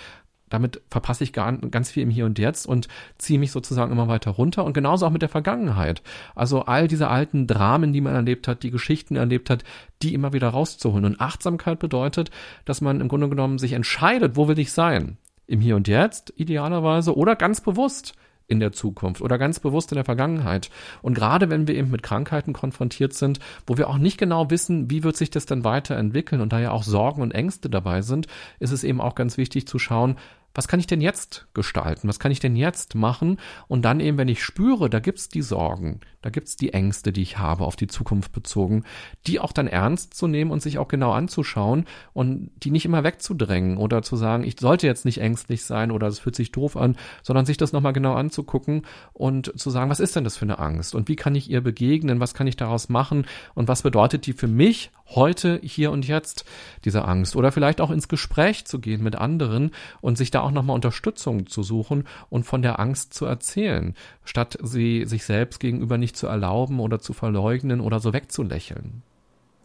Speaker 2: damit verpasse ich gar, ganz viel im Hier und Jetzt und ziehe mich sozusagen immer weiter runter. Und genauso auch mit der Vergangenheit. Also all diese alten Dramen, die man erlebt hat, die Geschichten erlebt hat, die immer wieder rauszuholen. Und Achtsamkeit bedeutet, dass man im Grunde genommen sich entscheidet, wo will ich sein? Im Hier und Jetzt idealerweise oder ganz bewusst in der Zukunft oder ganz bewusst in der Vergangenheit. Und gerade wenn wir eben mit Krankheiten konfrontiert sind, wo wir auch nicht genau wissen, wie wird sich das denn weiterentwickeln und da ja auch Sorgen und Ängste dabei sind, ist es eben auch ganz wichtig zu schauen, was kann ich denn jetzt gestalten? Was kann ich denn jetzt machen? Und dann eben, wenn ich spüre, da gibt's die Sorgen, da gibt's die Ängste, die ich habe, auf die Zukunft bezogen, die auch dann ernst zu nehmen und sich auch genau anzuschauen und die nicht immer wegzudrängen oder zu sagen, ich sollte jetzt nicht ängstlich sein oder es fühlt sich doof an, sondern sich das nochmal genau anzugucken und zu sagen, was ist denn das für eine Angst und wie kann ich ihr begegnen, was kann ich daraus machen und was bedeutet die für mich heute, hier und jetzt, diese Angst oder vielleicht auch ins Gespräch zu gehen mit anderen und sich da auch nochmal Unterstützung zu suchen und von der Angst zu erzählen, statt sie sich selbst gegenüber nicht zu erlauben oder zu verleugnen oder so wegzulächeln.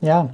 Speaker 1: Ja,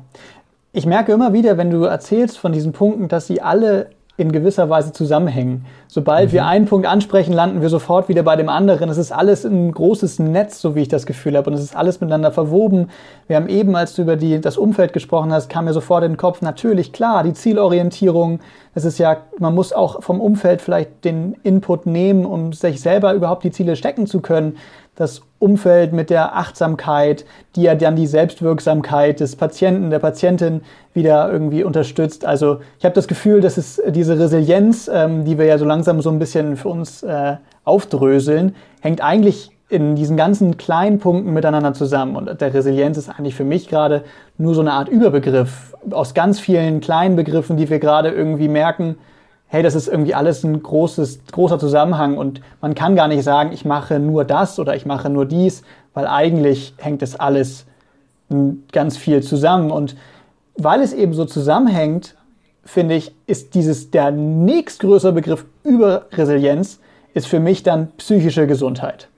Speaker 1: ich merke immer wieder, wenn du erzählst von diesen Punkten, dass sie alle in gewisser Weise zusammenhängen. Sobald mhm. wir einen Punkt ansprechen, landen wir sofort wieder bei dem anderen. Es ist alles ein großes Netz, so wie ich das Gefühl habe. Und es ist alles miteinander verwoben. Wir haben eben, als du über die, das Umfeld gesprochen hast, kam mir sofort in den Kopf, natürlich, klar, die Zielorientierung. Es ist ja, man muss auch vom Umfeld vielleicht den Input nehmen, um sich selber überhaupt die Ziele stecken zu können das Umfeld mit der Achtsamkeit, die ja dann die Selbstwirksamkeit des Patienten, der Patientin wieder irgendwie unterstützt. Also ich habe das Gefühl, dass es diese Resilienz, ähm, die wir ja so langsam so ein bisschen für uns äh, aufdröseln, hängt eigentlich in diesen ganzen kleinen Punkten miteinander zusammen. Und der Resilienz ist eigentlich für mich gerade nur so eine Art Überbegriff aus ganz vielen kleinen Begriffen, die wir gerade irgendwie merken, hey, das ist irgendwie alles ein großes, großer Zusammenhang und man kann gar nicht sagen, ich mache nur das oder ich mache nur dies, weil eigentlich hängt das alles ganz viel zusammen. Und weil es eben so zusammenhängt, finde ich, ist dieses der nächstgrößere Begriff über Resilienz ist für mich dann psychische Gesundheit.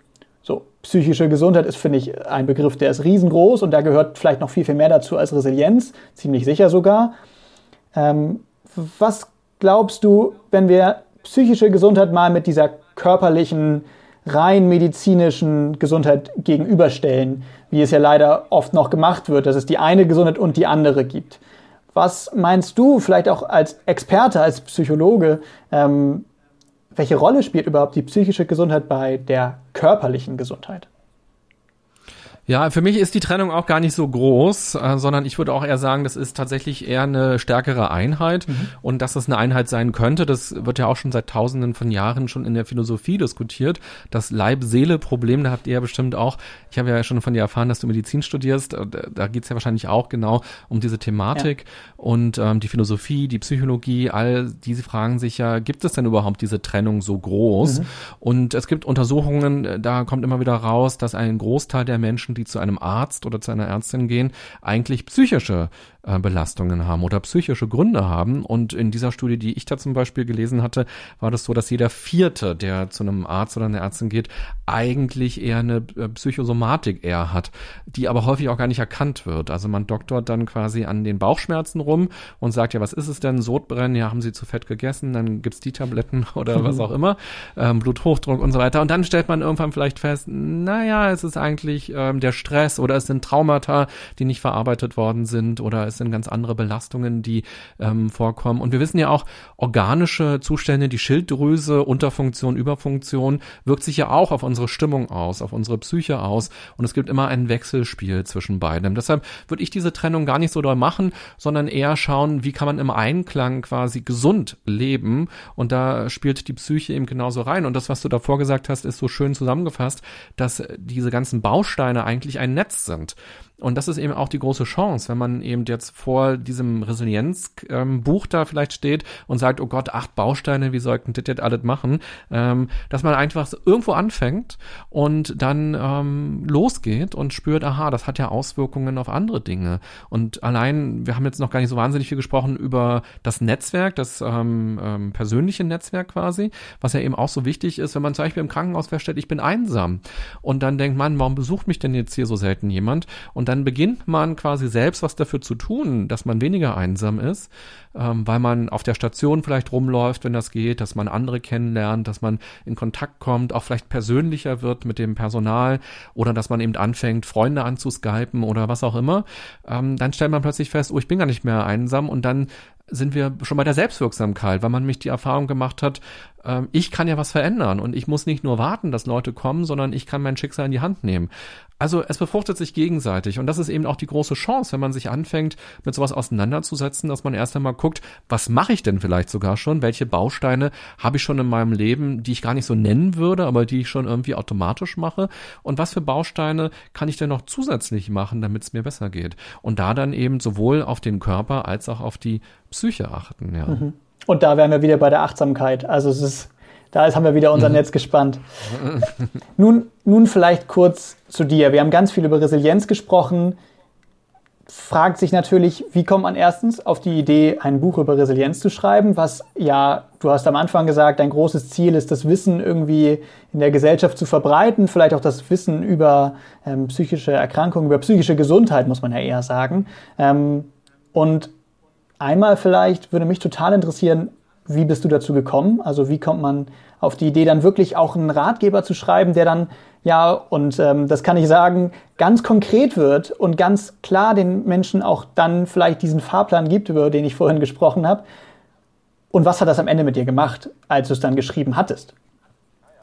Speaker 1: So, psychische Gesundheit ist, finde ich, ein Begriff, der ist riesengroß und da gehört vielleicht noch viel, viel mehr dazu als Resilienz, ziemlich sicher sogar. Ähm, was glaubst du, wenn wir psychische Gesundheit mal mit dieser körperlichen, rein medizinischen Gesundheit gegenüberstellen, wie es ja leider oft noch gemacht wird, dass es die eine Gesundheit und die andere gibt. Was meinst du, vielleicht auch als Experte, als Psychologe, ähm, welche Rolle spielt überhaupt die psychische Gesundheit bei der körperlichen Gesundheit?
Speaker 2: Ja, für mich ist die Trennung auch gar nicht so groß, äh, sondern ich würde auch eher sagen, das ist tatsächlich eher eine stärkere Einheit mhm. und dass es eine Einheit sein könnte, das wird ja auch schon seit tausenden von Jahren schon in der Philosophie diskutiert. Das Leib-Seele-Problem, da habt ihr ja bestimmt auch, ich habe ja schon von dir erfahren, dass du Medizin studierst, äh, da geht's ja wahrscheinlich auch genau um diese Thematik ja. und ähm, die Philosophie, die Psychologie, all diese fragen sich ja, gibt es denn überhaupt diese Trennung so groß? Mhm. Und es gibt Untersuchungen, äh, da kommt immer wieder raus, dass ein Großteil der Menschen Menschen, die zu einem Arzt oder zu einer Ärztin gehen, eigentlich psychische äh, Belastungen haben oder psychische Gründe haben. Und in dieser Studie, die ich da zum Beispiel gelesen hatte, war das so, dass jeder Vierte, der zu einem Arzt oder einer Ärztin geht, eigentlich eher eine äh, Psychosomatik eher hat, die aber häufig auch gar nicht erkannt wird. Also man doktort dann quasi an den Bauchschmerzen rum und sagt, ja, was ist es denn? Sodbrennen, ja, haben Sie zu fett gegessen, dann gibt's die Tabletten oder was auch immer, ähm, Bluthochdruck und so weiter. Und dann stellt man irgendwann vielleicht fest, naja, es ist eigentlich ähm, der Stress oder es sind Traumata, die nicht verarbeitet worden sind oder es sind ganz andere Belastungen, die ähm, vorkommen. Und wir wissen ja auch, organische Zustände, die Schilddrüse, Unterfunktion, Überfunktion, wirkt sich ja auch auf unsere Stimmung aus, auf unsere Psyche aus. Und es gibt immer ein Wechselspiel zwischen beiden. Deshalb würde ich diese Trennung gar nicht so doll machen, sondern eher schauen, wie kann man im Einklang quasi gesund leben. Und da spielt die Psyche eben genauso rein. Und das, was du davor gesagt hast, ist so schön zusammengefasst, dass diese ganzen Bausteine eigentlich ein Netz sind. Und das ist eben auch die große Chance, wenn man eben jetzt vor diesem Resilienzbuch ähm, da vielleicht steht und sagt, oh Gott, acht Bausteine, wie sollten das jetzt alles machen, ähm, dass man einfach irgendwo anfängt und dann ähm, losgeht und spürt, aha, das hat ja Auswirkungen auf andere Dinge. Und allein, wir haben jetzt noch gar nicht so wahnsinnig viel gesprochen über das Netzwerk, das persönliche Netzwerk quasi, was ja eben auch so wichtig ist, wenn man zum Beispiel im Krankenhaus feststellt, ich bin einsam und dann denkt man, warum besucht mich denn jetzt hier so selten jemand? Und dann beginnt man quasi selbst was dafür zu tun, dass man weniger einsam ist, ähm, weil man auf der Station vielleicht rumläuft, wenn das geht, dass man andere kennenlernt, dass man in Kontakt kommt, auch vielleicht persönlicher wird mit dem Personal oder dass man eben anfängt, Freunde anzuskypen oder was auch immer. Ähm, dann stellt man plötzlich fest, oh, ich bin gar nicht mehr einsam und dann sind wir schon bei der Selbstwirksamkeit, weil man mich die Erfahrung gemacht hat, ähm, ich kann ja was verändern und ich muss nicht nur warten, dass Leute kommen, sondern ich kann mein Schicksal in die Hand nehmen. Also es befruchtet sich gegenseitig und das ist eben auch die große Chance, wenn man sich anfängt, mit sowas auseinanderzusetzen, dass man erst einmal guckt, was mache ich denn vielleicht sogar schon, welche Bausteine habe ich schon in meinem Leben, die ich gar nicht so nennen würde, aber die ich schon irgendwie automatisch mache? Und was für Bausteine kann ich denn noch zusätzlich machen, damit es mir besser geht? Und da dann eben sowohl auf den Körper als auch auf die Psyche achten. Ja. Mhm.
Speaker 1: Und da wären wir wieder bei der Achtsamkeit. Also es ist, da ist, haben wir wieder unser mhm. Netz gespannt. nun, nun vielleicht kurz zu dir. Wir haben ganz viel über Resilienz gesprochen. Fragt sich natürlich, wie kommt man erstens auf die Idee, ein Buch über Resilienz zu schreiben, was ja, du hast am Anfang gesagt, dein großes Ziel ist, das Wissen irgendwie in der Gesellschaft zu verbreiten, vielleicht auch das Wissen über ähm, psychische Erkrankungen, über psychische Gesundheit, muss man ja eher sagen. Ähm, und Einmal vielleicht würde mich total interessieren, wie bist du dazu gekommen? Also wie kommt man auf die Idee, dann wirklich auch einen Ratgeber zu schreiben, der dann, ja, und ähm, das kann ich sagen, ganz konkret wird und ganz klar den Menschen auch dann vielleicht diesen Fahrplan gibt, über den ich vorhin gesprochen habe. Und was hat das am Ende mit dir gemacht, als du es dann geschrieben hattest?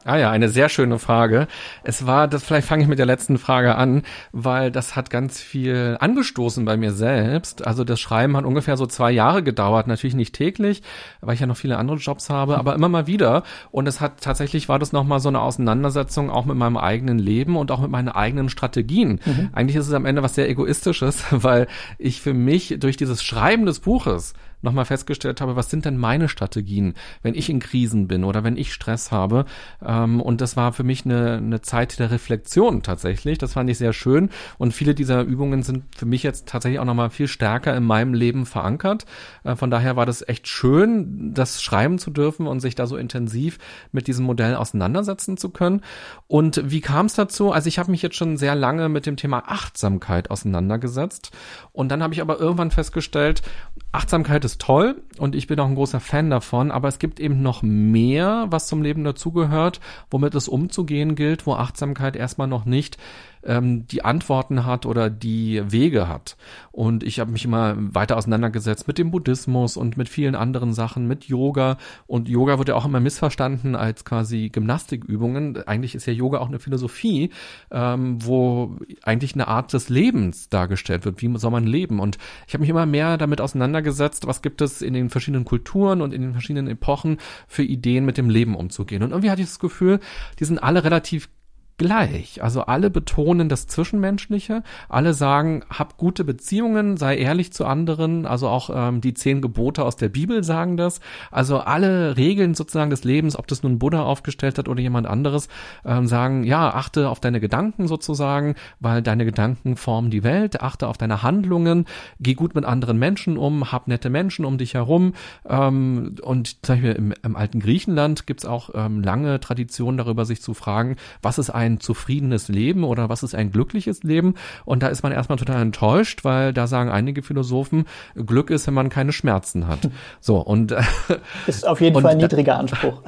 Speaker 2: Ah ja, eine sehr schöne Frage. Es war, das vielleicht fange ich mit der letzten Frage an, weil das hat ganz viel angestoßen bei mir selbst. Also das Schreiben hat ungefähr so zwei Jahre gedauert, natürlich nicht täglich, weil ich ja noch viele andere Jobs habe, aber immer mal wieder. Und es hat tatsächlich war das nochmal so eine Auseinandersetzung auch mit meinem eigenen Leben und auch mit meinen eigenen Strategien. Mhm. Eigentlich ist es am Ende was sehr egoistisches, weil ich für mich durch dieses Schreiben des Buches nochmal festgestellt habe, was sind denn meine Strategien, wenn ich in Krisen bin oder wenn ich Stress habe. Ähm, und das war für mich eine, eine Zeit der Reflexion tatsächlich. Das fand ich sehr schön. Und viele dieser Übungen sind für mich jetzt tatsächlich auch nochmal viel stärker in meinem Leben verankert. Äh, von daher war das echt schön, das schreiben zu dürfen und sich da so intensiv mit diesem Modell auseinandersetzen zu können. Und wie kam es dazu? Also ich habe mich jetzt schon sehr lange mit dem Thema Achtsamkeit auseinandergesetzt. Und dann habe ich aber irgendwann festgestellt, Achtsamkeit ist ist toll und ich bin auch ein großer Fan davon, aber es gibt eben noch mehr, was zum Leben dazugehört, womit es umzugehen gilt, wo Achtsamkeit erstmal noch nicht ähm, die Antworten hat oder die Wege hat. Und ich habe mich immer weiter auseinandergesetzt mit dem Buddhismus und mit vielen anderen Sachen, mit Yoga. Und Yoga wird ja auch immer missverstanden als quasi Gymnastikübungen. Eigentlich ist ja Yoga auch eine Philosophie, ähm, wo eigentlich eine Art des Lebens dargestellt wird. Wie soll man leben? Und ich habe mich immer mehr damit auseinandergesetzt, was gibt es in den verschiedenen Kulturen und in den verschiedenen Epochen für Ideen mit dem Leben umzugehen. Und irgendwie hatte ich das Gefühl, die sind alle relativ gleich. Also alle betonen das Zwischenmenschliche, alle sagen, hab gute Beziehungen, sei ehrlich zu anderen, also auch ähm, die zehn Gebote aus der Bibel sagen das. Also alle Regeln sozusagen des Lebens, ob das nun Buddha aufgestellt hat oder jemand anderes, ähm, sagen, ja, achte auf deine Gedanken sozusagen, weil deine Gedanken formen die Welt, achte auf deine Handlungen, geh gut mit anderen Menschen um, hab nette Menschen um dich herum. Ähm, und zum Beispiel im, im alten Griechenland gibt's auch ähm, lange Traditionen darüber, sich zu fragen, was ist ein ein zufriedenes Leben oder was ist ein glückliches Leben? Und da ist man erstmal total enttäuscht, weil da sagen einige Philosophen, Glück ist, wenn man keine Schmerzen hat. So, und
Speaker 1: ist auf jeden Fall ein niedriger Anspruch.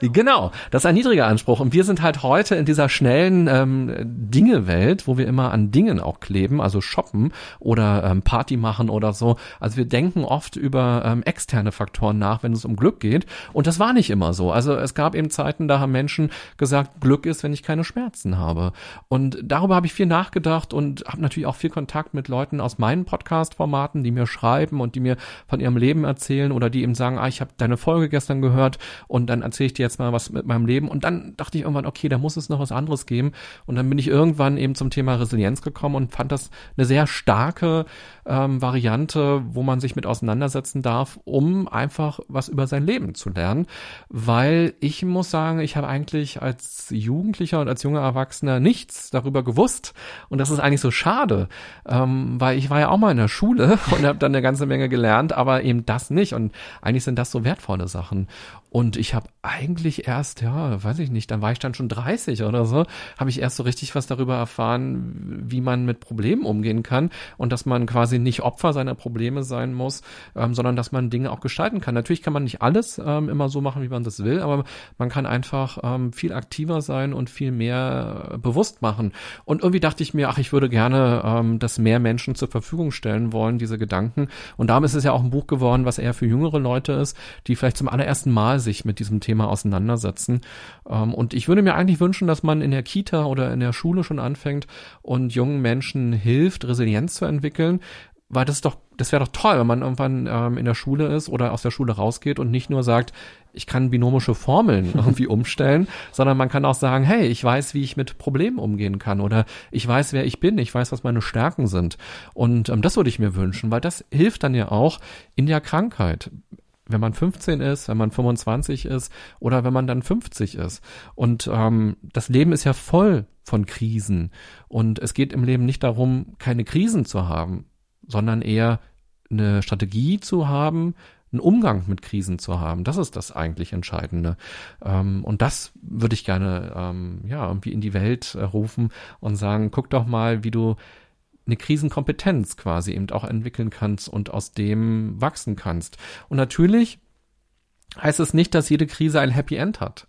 Speaker 2: Genau, das ist ein niedriger Anspruch. Und wir sind halt heute in dieser schnellen ähm, Dinge-Welt, wo wir immer an Dingen auch kleben, also shoppen oder ähm, Party machen oder so. Also wir denken oft über ähm, externe Faktoren nach, wenn es um Glück geht. Und das war nicht immer so. Also es gab eben Zeiten, da haben Menschen gesagt, Glück ist, wenn ich keine Schmerzen habe. Und darüber habe ich viel nachgedacht und habe natürlich auch viel Kontakt mit Leuten aus meinen Podcast-Formaten, die mir schreiben und die mir von ihrem Leben erzählen oder die eben sagen, ah, ich habe deine Folge gestern gehört und dann erzähle ich dir jetzt mal was mit meinem Leben. Und dann dachte ich irgendwann, okay, da muss es noch was anderes geben. Und dann bin ich irgendwann eben zum Thema Resilienz gekommen und fand das eine sehr starke ähm, Variante, wo man sich mit auseinandersetzen darf, um einfach was über sein Leben zu lernen. Weil ich muss sagen, ich habe eigentlich als Jugendlicher und als junger Erwachsener nichts darüber gewusst. Und das ist eigentlich so schade, ähm, weil ich war ja auch mal in der Schule und habe dann eine ganze Menge gelernt, aber eben das nicht. Und eigentlich sind das so wertvolle Sachen. Und ich habe eigentlich erst, ja, weiß ich nicht, dann war ich dann schon 30 oder so, habe ich erst so richtig was darüber erfahren, wie man mit Problemen umgehen kann und dass man quasi nicht Opfer seiner Probleme sein muss, ähm, sondern dass man Dinge auch gestalten kann. Natürlich kann man nicht alles ähm, immer so machen, wie man das will, aber man kann einfach ähm, viel aktiver sein und viel mehr äh, bewusst machen. Und irgendwie dachte ich mir, ach, ich würde gerne ähm, das mehr Menschen zur Verfügung stellen wollen, diese Gedanken. Und darum ist es ja auch ein Buch geworden, was eher für jüngere Leute ist, die vielleicht zum allerersten Mal sich mit diesem Thema auseinandersetzen. Ähm, und ich würde mir eigentlich wünschen, dass man in der Kita oder in der Schule schon anfängt und jungen Menschen hilft, Resilienz zu entwickeln, weil das ist doch, das wäre doch toll, wenn man irgendwann ähm, in der Schule ist oder aus der Schule rausgeht und nicht nur sagt, ich kann binomische Formeln irgendwie umstellen, sondern man kann auch sagen, hey, ich weiß, wie ich mit Problemen umgehen kann oder ich weiß, wer ich bin, ich weiß, was meine Stärken sind. Und ähm, das würde ich mir wünschen, weil das hilft dann ja auch in der Krankheit wenn man 15 ist, wenn man 25 ist oder wenn man dann 50 ist. Und ähm, das Leben ist ja voll von Krisen. Und es geht im Leben nicht darum, keine Krisen zu haben, sondern eher eine Strategie zu haben, einen Umgang mit Krisen zu haben. Das ist das eigentlich Entscheidende. Ähm, und das würde ich gerne ähm, ja irgendwie in die Welt äh, rufen und sagen: Guck doch mal, wie du eine Krisenkompetenz quasi eben auch entwickeln kannst und aus dem wachsen kannst. Und natürlich heißt es nicht, dass jede Krise ein Happy End hat.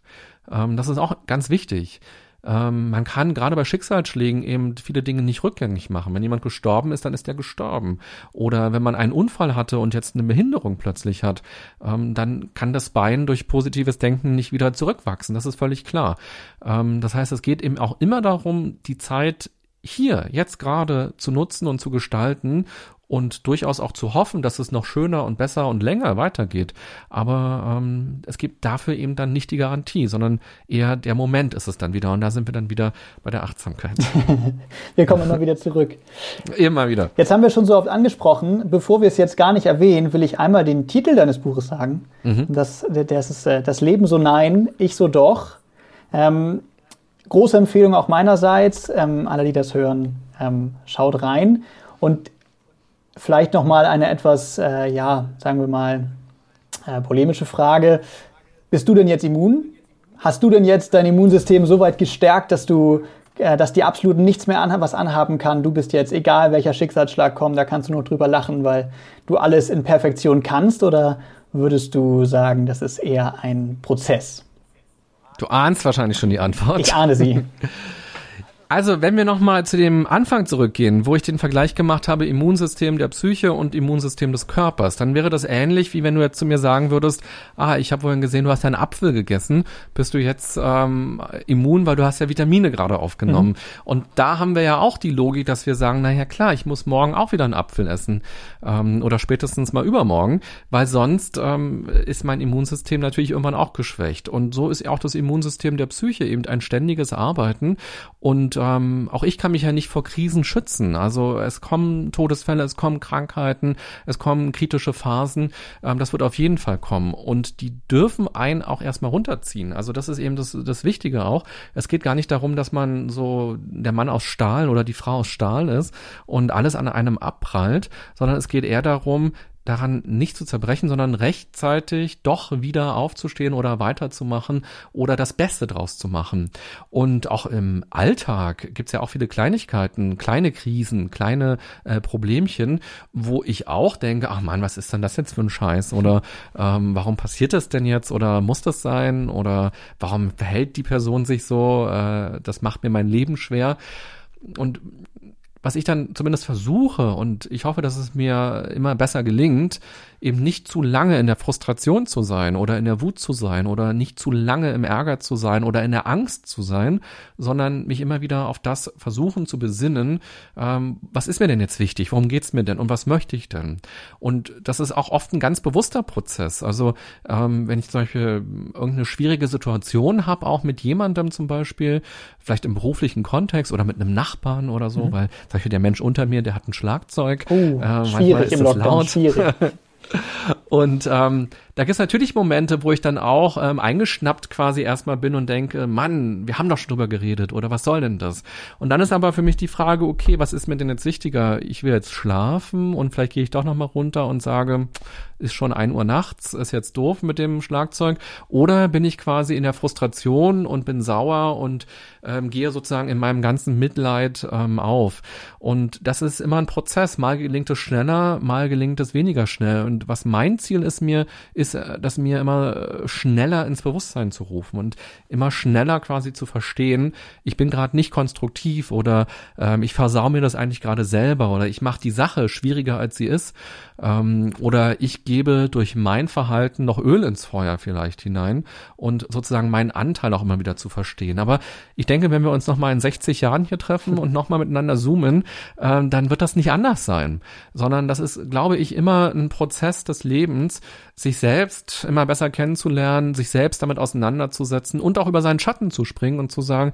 Speaker 2: Ähm, das ist auch ganz wichtig. Ähm, man kann gerade bei Schicksalsschlägen eben viele Dinge nicht rückgängig machen. Wenn jemand gestorben ist, dann ist er gestorben. Oder wenn man einen Unfall hatte und jetzt eine Behinderung plötzlich hat, ähm, dann kann das Bein durch positives Denken nicht wieder zurückwachsen. Das ist völlig klar. Ähm, das heißt, es geht eben auch immer darum, die Zeit hier, jetzt gerade zu nutzen und zu gestalten und durchaus auch zu hoffen, dass es noch schöner und besser und länger weitergeht. Aber ähm, es gibt dafür eben dann nicht die Garantie, sondern eher der Moment ist es dann wieder. Und da sind wir dann wieder bei der Achtsamkeit.
Speaker 1: wir kommen immer wieder zurück.
Speaker 2: Immer wieder.
Speaker 1: Jetzt haben wir schon so oft angesprochen, bevor wir es jetzt gar nicht erwähnen, will ich einmal den Titel deines Buches sagen. Mhm. Das, das ist äh, Das Leben so nein, ich so doch. Ähm, große Empfehlung auch meinerseits. Ähm, alle, die das hören, ähm, schaut rein. Und vielleicht nochmal eine etwas, äh, ja, sagen wir mal, äh, polemische Frage. Bist du denn jetzt immun? Hast du denn jetzt dein Immunsystem so weit gestärkt, dass du äh, dass die absolut nichts mehr an, was anhaben kann. Du bist jetzt, egal welcher Schicksalsschlag kommt, da kannst du nur drüber lachen, weil du alles in Perfektion kannst? Oder würdest du sagen, das ist eher ein Prozess?
Speaker 2: Du ahnst wahrscheinlich schon die Antwort.
Speaker 1: Ich ahne sie.
Speaker 2: Also, wenn wir nochmal zu dem Anfang zurückgehen, wo ich den Vergleich gemacht habe, Immunsystem der Psyche und Immunsystem des Körpers, dann wäre das ähnlich, wie wenn du jetzt zu mir sagen würdest, ah, ich habe vorhin gesehen, du hast einen Apfel gegessen, bist du jetzt ähm, immun, weil du hast ja Vitamine gerade aufgenommen. Mhm. Und da haben wir ja auch die Logik, dass wir sagen, naja klar, ich muss morgen auch wieder einen Apfel essen ähm, oder spätestens mal übermorgen, weil sonst ähm, ist mein Immunsystem natürlich irgendwann auch geschwächt. Und so ist auch das Immunsystem der Psyche eben ein ständiges Arbeiten und ähm, auch ich kann mich ja nicht vor Krisen schützen. Also es kommen Todesfälle, es kommen Krankheiten, es kommen kritische Phasen. Ähm, das wird auf jeden Fall kommen. Und die dürfen einen auch erstmal runterziehen. Also das ist eben das, das Wichtige auch. Es geht gar nicht darum, dass man so der Mann aus Stahl oder die Frau aus Stahl ist und alles an einem abprallt, sondern es geht eher darum, daran nicht zu zerbrechen, sondern rechtzeitig doch wieder aufzustehen oder weiterzumachen oder das Beste draus zu machen. Und auch im Alltag gibt's ja auch viele Kleinigkeiten, kleine Krisen, kleine äh, Problemchen, wo ich auch denke, ach man, was ist denn das jetzt für ein Scheiß? Oder ähm, warum passiert das denn jetzt? Oder muss das sein? Oder warum verhält die Person sich so? Äh, das macht mir mein Leben schwer. Und was ich dann zumindest versuche und ich hoffe, dass es mir immer besser gelingt, eben nicht zu lange in der Frustration zu sein oder in der Wut zu sein oder nicht zu lange im Ärger zu sein oder in der Angst zu sein, sondern mich immer wieder auf das versuchen zu besinnen, ähm, was ist mir denn jetzt wichtig, worum geht's mir denn und was möchte ich denn? Und das ist auch oft ein ganz bewusster Prozess. Also ähm, wenn ich zum Beispiel irgendeine schwierige Situation habe, auch mit jemandem zum Beispiel, vielleicht im beruflichen Kontext oder mit einem Nachbarn oder so, mhm. weil zum Beispiel der Mensch unter mir, der hat ein Schlagzeug.
Speaker 1: Oh, äh, schwierig im Lockdown, laut. schwierig.
Speaker 2: Und ähm, da gibt es natürlich Momente, wo ich dann auch ähm, eingeschnappt quasi erstmal bin und denke, Mann, wir haben doch schon drüber geredet oder was soll denn das? Und dann ist aber für mich die Frage, okay, was ist mir denn jetzt wichtiger? Ich will jetzt schlafen und vielleicht gehe ich doch nochmal runter und sage, ist schon ein Uhr nachts, ist jetzt doof mit dem Schlagzeug. Oder bin ich quasi in der Frustration und bin sauer und ähm, gehe sozusagen in meinem ganzen Mitleid ähm, auf. Und das ist immer ein Prozess. Mal gelingt es schneller, mal gelingt es weniger schnell. Und was mein Ziel ist mir, ist äh, das mir immer äh, schneller ins Bewusstsein zu rufen und immer schneller quasi zu verstehen, ich bin gerade nicht konstruktiv oder ähm, ich versau mir das eigentlich gerade selber oder ich mache die Sache schwieriger als sie ist ähm, oder ich gebe durch mein Verhalten noch Öl ins Feuer vielleicht hinein und sozusagen meinen Anteil auch immer wieder zu verstehen. Aber ich denke, wenn wir uns nochmal in 60 Jahren hier treffen und nochmal miteinander zoomen, äh, dann wird das nicht anders sein, sondern das ist, glaube ich, immer ein Prozess des Lebens, sich selbst immer besser kennenzulernen, sich selbst damit auseinanderzusetzen und auch über seinen Schatten zu springen und zu sagen,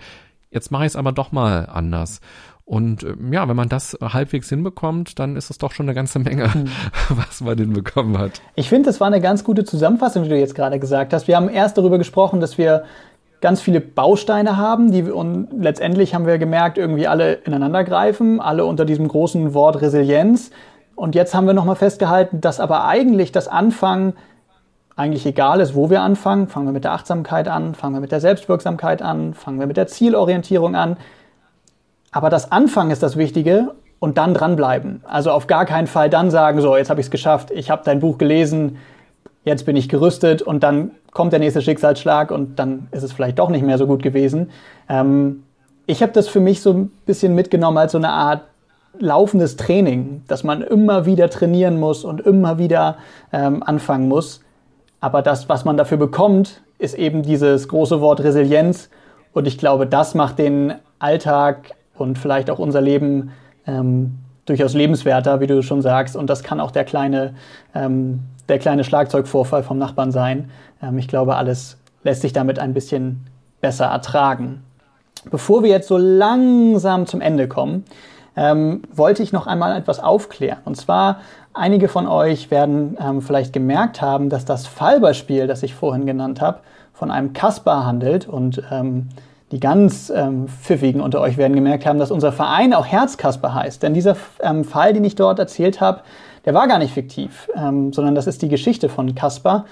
Speaker 2: jetzt mache ich es aber doch mal anders. Und äh, ja, wenn man das halbwegs hinbekommt, dann ist es doch schon eine ganze Menge, mhm. was man hinbekommen hat.
Speaker 1: Ich finde, das war eine ganz gute Zusammenfassung, wie du jetzt gerade gesagt hast. Wir haben erst darüber gesprochen, dass wir ganz viele Bausteine haben, die und letztendlich haben wir gemerkt, irgendwie alle ineinander greifen, alle unter diesem großen Wort Resilienz. Und jetzt haben wir nochmal festgehalten, dass aber eigentlich das Anfangen eigentlich egal ist, wo wir anfangen. Fangen wir mit der Achtsamkeit an, fangen wir mit der Selbstwirksamkeit an, fangen wir mit der Zielorientierung an. Aber das Anfangen ist das Wichtige und dann dranbleiben. Also auf gar keinen Fall dann sagen, so, jetzt habe ich es geschafft, ich habe dein Buch gelesen, jetzt bin ich gerüstet und dann kommt der nächste Schicksalsschlag und dann ist es vielleicht doch nicht mehr so gut gewesen. Ähm, ich habe das für mich so ein bisschen mitgenommen als so eine Art laufendes Training, dass man immer wieder trainieren muss und immer wieder ähm, anfangen muss. Aber das, was man dafür bekommt, ist eben dieses große Wort Resilienz. Und ich glaube, das macht den Alltag und vielleicht auch unser Leben ähm, durchaus lebenswerter, wie du schon sagst. Und das kann auch der kleine, ähm, der kleine Schlagzeugvorfall vom Nachbarn sein. Ähm, ich glaube, alles lässt sich damit ein bisschen besser ertragen. Bevor wir jetzt so langsam zum Ende kommen, ähm, wollte ich noch einmal etwas aufklären. Und zwar, einige von euch werden ähm, vielleicht gemerkt haben, dass das Fallbeispiel, das ich vorhin genannt habe, von einem Kasper handelt. Und ähm, die ganz ähm, Pfiffigen unter euch werden gemerkt haben, dass unser Verein auch Herzkasper heißt. Denn dieser ähm, Fall, den ich dort erzählt habe, der war gar nicht fiktiv, ähm, sondern das ist die Geschichte von Kasper,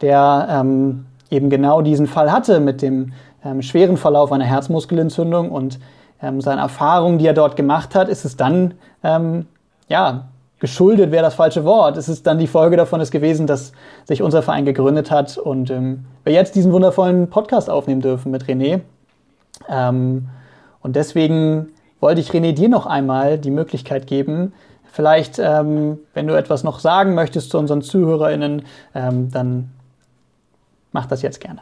Speaker 1: der ähm, eben genau diesen Fall hatte mit dem ähm, schweren Verlauf einer Herzmuskelentzündung und ähm, seinen Erfahrungen, die er dort gemacht hat, ist es dann, ähm, ja, geschuldet wäre das falsche Wort. Es ist dann die Folge davon ist gewesen, dass sich unser Verein gegründet hat und ähm, wir jetzt diesen wundervollen Podcast aufnehmen dürfen mit René. Ähm, und deswegen wollte ich René dir noch einmal die Möglichkeit geben, vielleicht, ähm, wenn du etwas noch sagen möchtest zu unseren ZuhörerInnen, ähm, dann mach das jetzt gerne.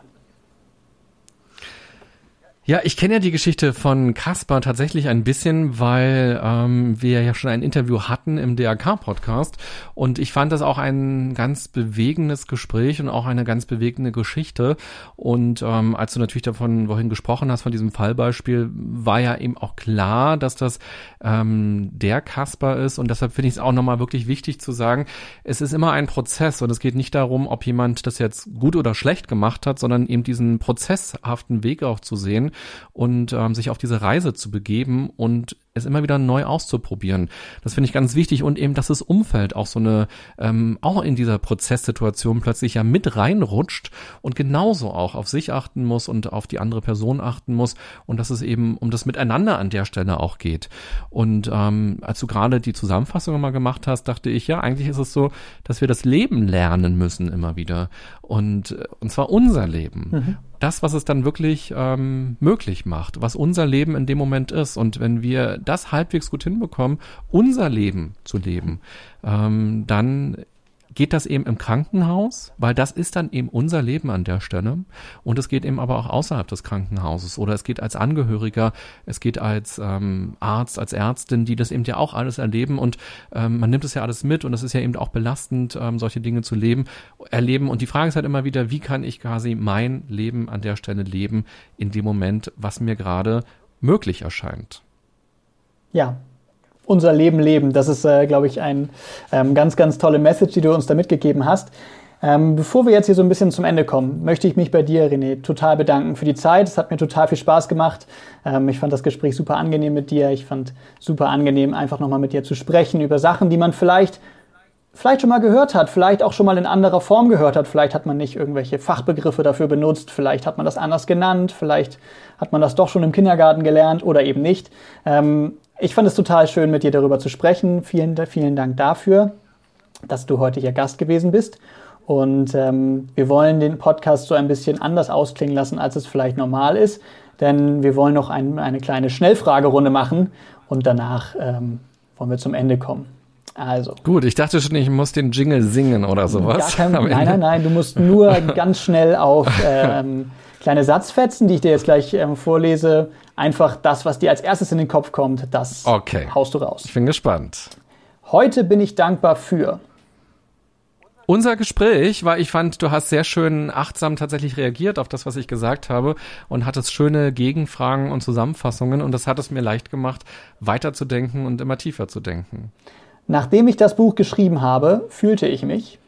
Speaker 2: Ja, ich kenne ja die Geschichte von Kaspar tatsächlich ein bisschen, weil ähm, wir ja schon ein Interview hatten im DRK-Podcast und ich fand das auch ein ganz bewegendes Gespräch und auch eine ganz bewegende Geschichte. Und ähm, als du natürlich davon wohin gesprochen hast, von diesem Fallbeispiel, war ja eben auch klar, dass das ähm, der Kaspar ist und deshalb finde ich es auch nochmal wirklich wichtig zu sagen, es ist immer ein Prozess und es geht nicht darum, ob jemand das jetzt gut oder schlecht gemacht hat, sondern eben diesen prozesshaften Weg auch zu sehen und ähm, sich auf diese Reise zu begeben und es immer wieder neu auszuprobieren. Das finde ich ganz wichtig und eben, dass das Umfeld auch so eine, ähm, auch in dieser Prozesssituation plötzlich ja mit reinrutscht und genauso auch auf sich achten muss und auf die andere Person achten muss und dass es eben um das Miteinander an der Stelle auch geht. Und ähm, als du gerade die Zusammenfassung mal gemacht hast, dachte ich, ja, eigentlich ist es so, dass wir das Leben lernen müssen immer wieder und, und zwar unser Leben. Mhm das, was es dann wirklich ähm, möglich macht, was unser Leben in dem Moment ist. Und wenn wir das halbwegs gut hinbekommen, unser Leben zu leben, ähm, dann geht das eben im Krankenhaus, weil das ist dann eben unser Leben an der Stelle. Und es geht eben aber auch außerhalb des Krankenhauses oder es geht als Angehöriger, es geht als ähm, Arzt, als Ärztin, die das eben ja auch alles erleben und ähm, man nimmt es ja alles mit und es ist ja eben auch belastend, ähm, solche Dinge zu leben, erleben. Und die Frage ist halt immer wieder, wie kann ich quasi mein Leben an der Stelle leben in dem Moment, was mir gerade möglich erscheint.
Speaker 1: Ja, unser Leben leben. Das ist, äh, glaube ich, ein ähm, ganz, ganz tolle Message, die du uns da mitgegeben hast. Ähm, bevor wir jetzt hier so ein bisschen zum Ende kommen, möchte ich mich bei dir, René, total bedanken für die Zeit. Es hat mir total viel Spaß gemacht. Ähm, ich fand das Gespräch super angenehm mit dir. Ich fand super angenehm, einfach nochmal mit dir zu sprechen über Sachen, die man vielleicht vielleicht schon mal gehört hat, vielleicht auch schon mal in anderer Form gehört hat. Vielleicht hat man nicht irgendwelche Fachbegriffe dafür benutzt, vielleicht hat man das anders genannt, vielleicht hat man das doch schon im Kindergarten gelernt oder eben nicht. Ähm, ich fand es total schön, mit dir darüber zu sprechen. Vielen, vielen Dank dafür, dass du heute hier Gast gewesen bist. Und ähm, wir wollen den Podcast so ein bisschen anders ausklingen lassen, als es vielleicht normal ist. Denn wir wollen noch ein, eine kleine Schnellfragerunde machen und danach ähm, wollen wir zum Ende kommen.
Speaker 2: Also. Gut, ich dachte schon, ich muss den Jingle singen oder sowas.
Speaker 1: Kein, nein, nein, nein, du musst nur ganz schnell auf ähm, kleine Satzfetzen, die ich dir jetzt gleich ähm, vorlese, einfach das, was dir als erstes in den Kopf kommt, das okay. haust du raus.
Speaker 2: Ich bin gespannt.
Speaker 1: Heute bin ich dankbar für.
Speaker 2: Unser Gespräch, weil ich fand, du hast sehr schön achtsam tatsächlich reagiert auf das, was ich gesagt habe und hattest schöne Gegenfragen und Zusammenfassungen und das hat es mir leicht gemacht, weiterzudenken und immer tiefer zu denken.
Speaker 1: Nachdem ich das Buch geschrieben habe, fühlte ich mich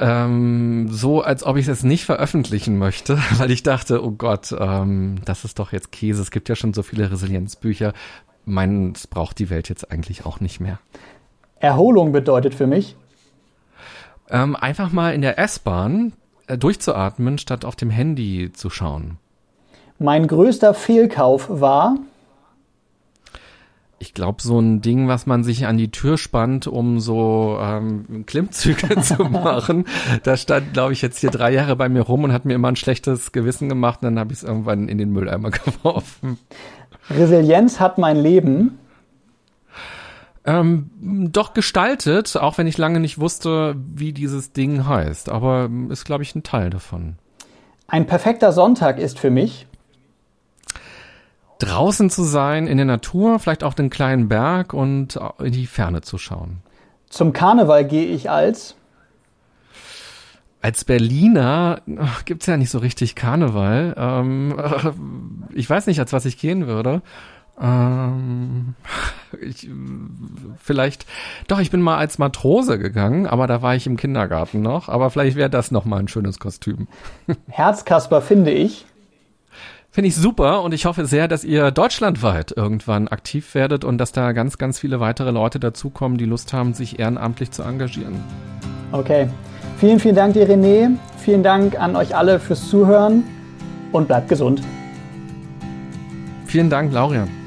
Speaker 2: ähm, so, als ob ich es nicht veröffentlichen möchte, weil ich dachte, oh Gott, ähm, das ist doch jetzt Käse. Es gibt ja schon so viele Resilienzbücher. Meins braucht die Welt jetzt eigentlich auch nicht mehr.
Speaker 1: Erholung bedeutet für mich?
Speaker 2: Ähm, einfach mal in der S-Bahn äh, durchzuatmen, statt auf dem Handy zu schauen.
Speaker 1: Mein größter Fehlkauf war?
Speaker 2: Ich glaube, so ein Ding, was man sich an die Tür spannt, um so ähm, Klimmzüge zu machen. Da stand, glaube ich, jetzt hier drei Jahre bei mir rum und hat mir immer ein schlechtes Gewissen gemacht. Und dann habe ich es irgendwann in den Mülleimer geworfen.
Speaker 1: Resilienz hat mein Leben.
Speaker 2: Ähm, doch gestaltet, auch wenn ich lange nicht wusste, wie dieses Ding heißt. Aber ist, glaube ich, ein Teil davon.
Speaker 1: Ein perfekter Sonntag ist für mich
Speaker 2: draußen zu sein, in der Natur, vielleicht auch den kleinen Berg und in die Ferne zu schauen.
Speaker 1: Zum Karneval gehe ich als
Speaker 2: als Berliner gibt's ja nicht so richtig Karneval. Ähm, ich weiß nicht, als was ich gehen würde. Ähm, ich, vielleicht, doch, ich bin mal als Matrose gegangen, aber da war ich im Kindergarten noch. Aber vielleicht wäre das noch mal ein schönes Kostüm.
Speaker 1: Herzkasper finde ich.
Speaker 2: Finde ich super und ich hoffe sehr, dass ihr deutschlandweit irgendwann aktiv werdet und dass da ganz, ganz viele weitere Leute dazukommen, die Lust haben, sich ehrenamtlich zu engagieren.
Speaker 1: Okay. Vielen, vielen Dank dir, René. Vielen Dank an euch alle fürs Zuhören und bleibt gesund.
Speaker 2: Vielen Dank, Laurian.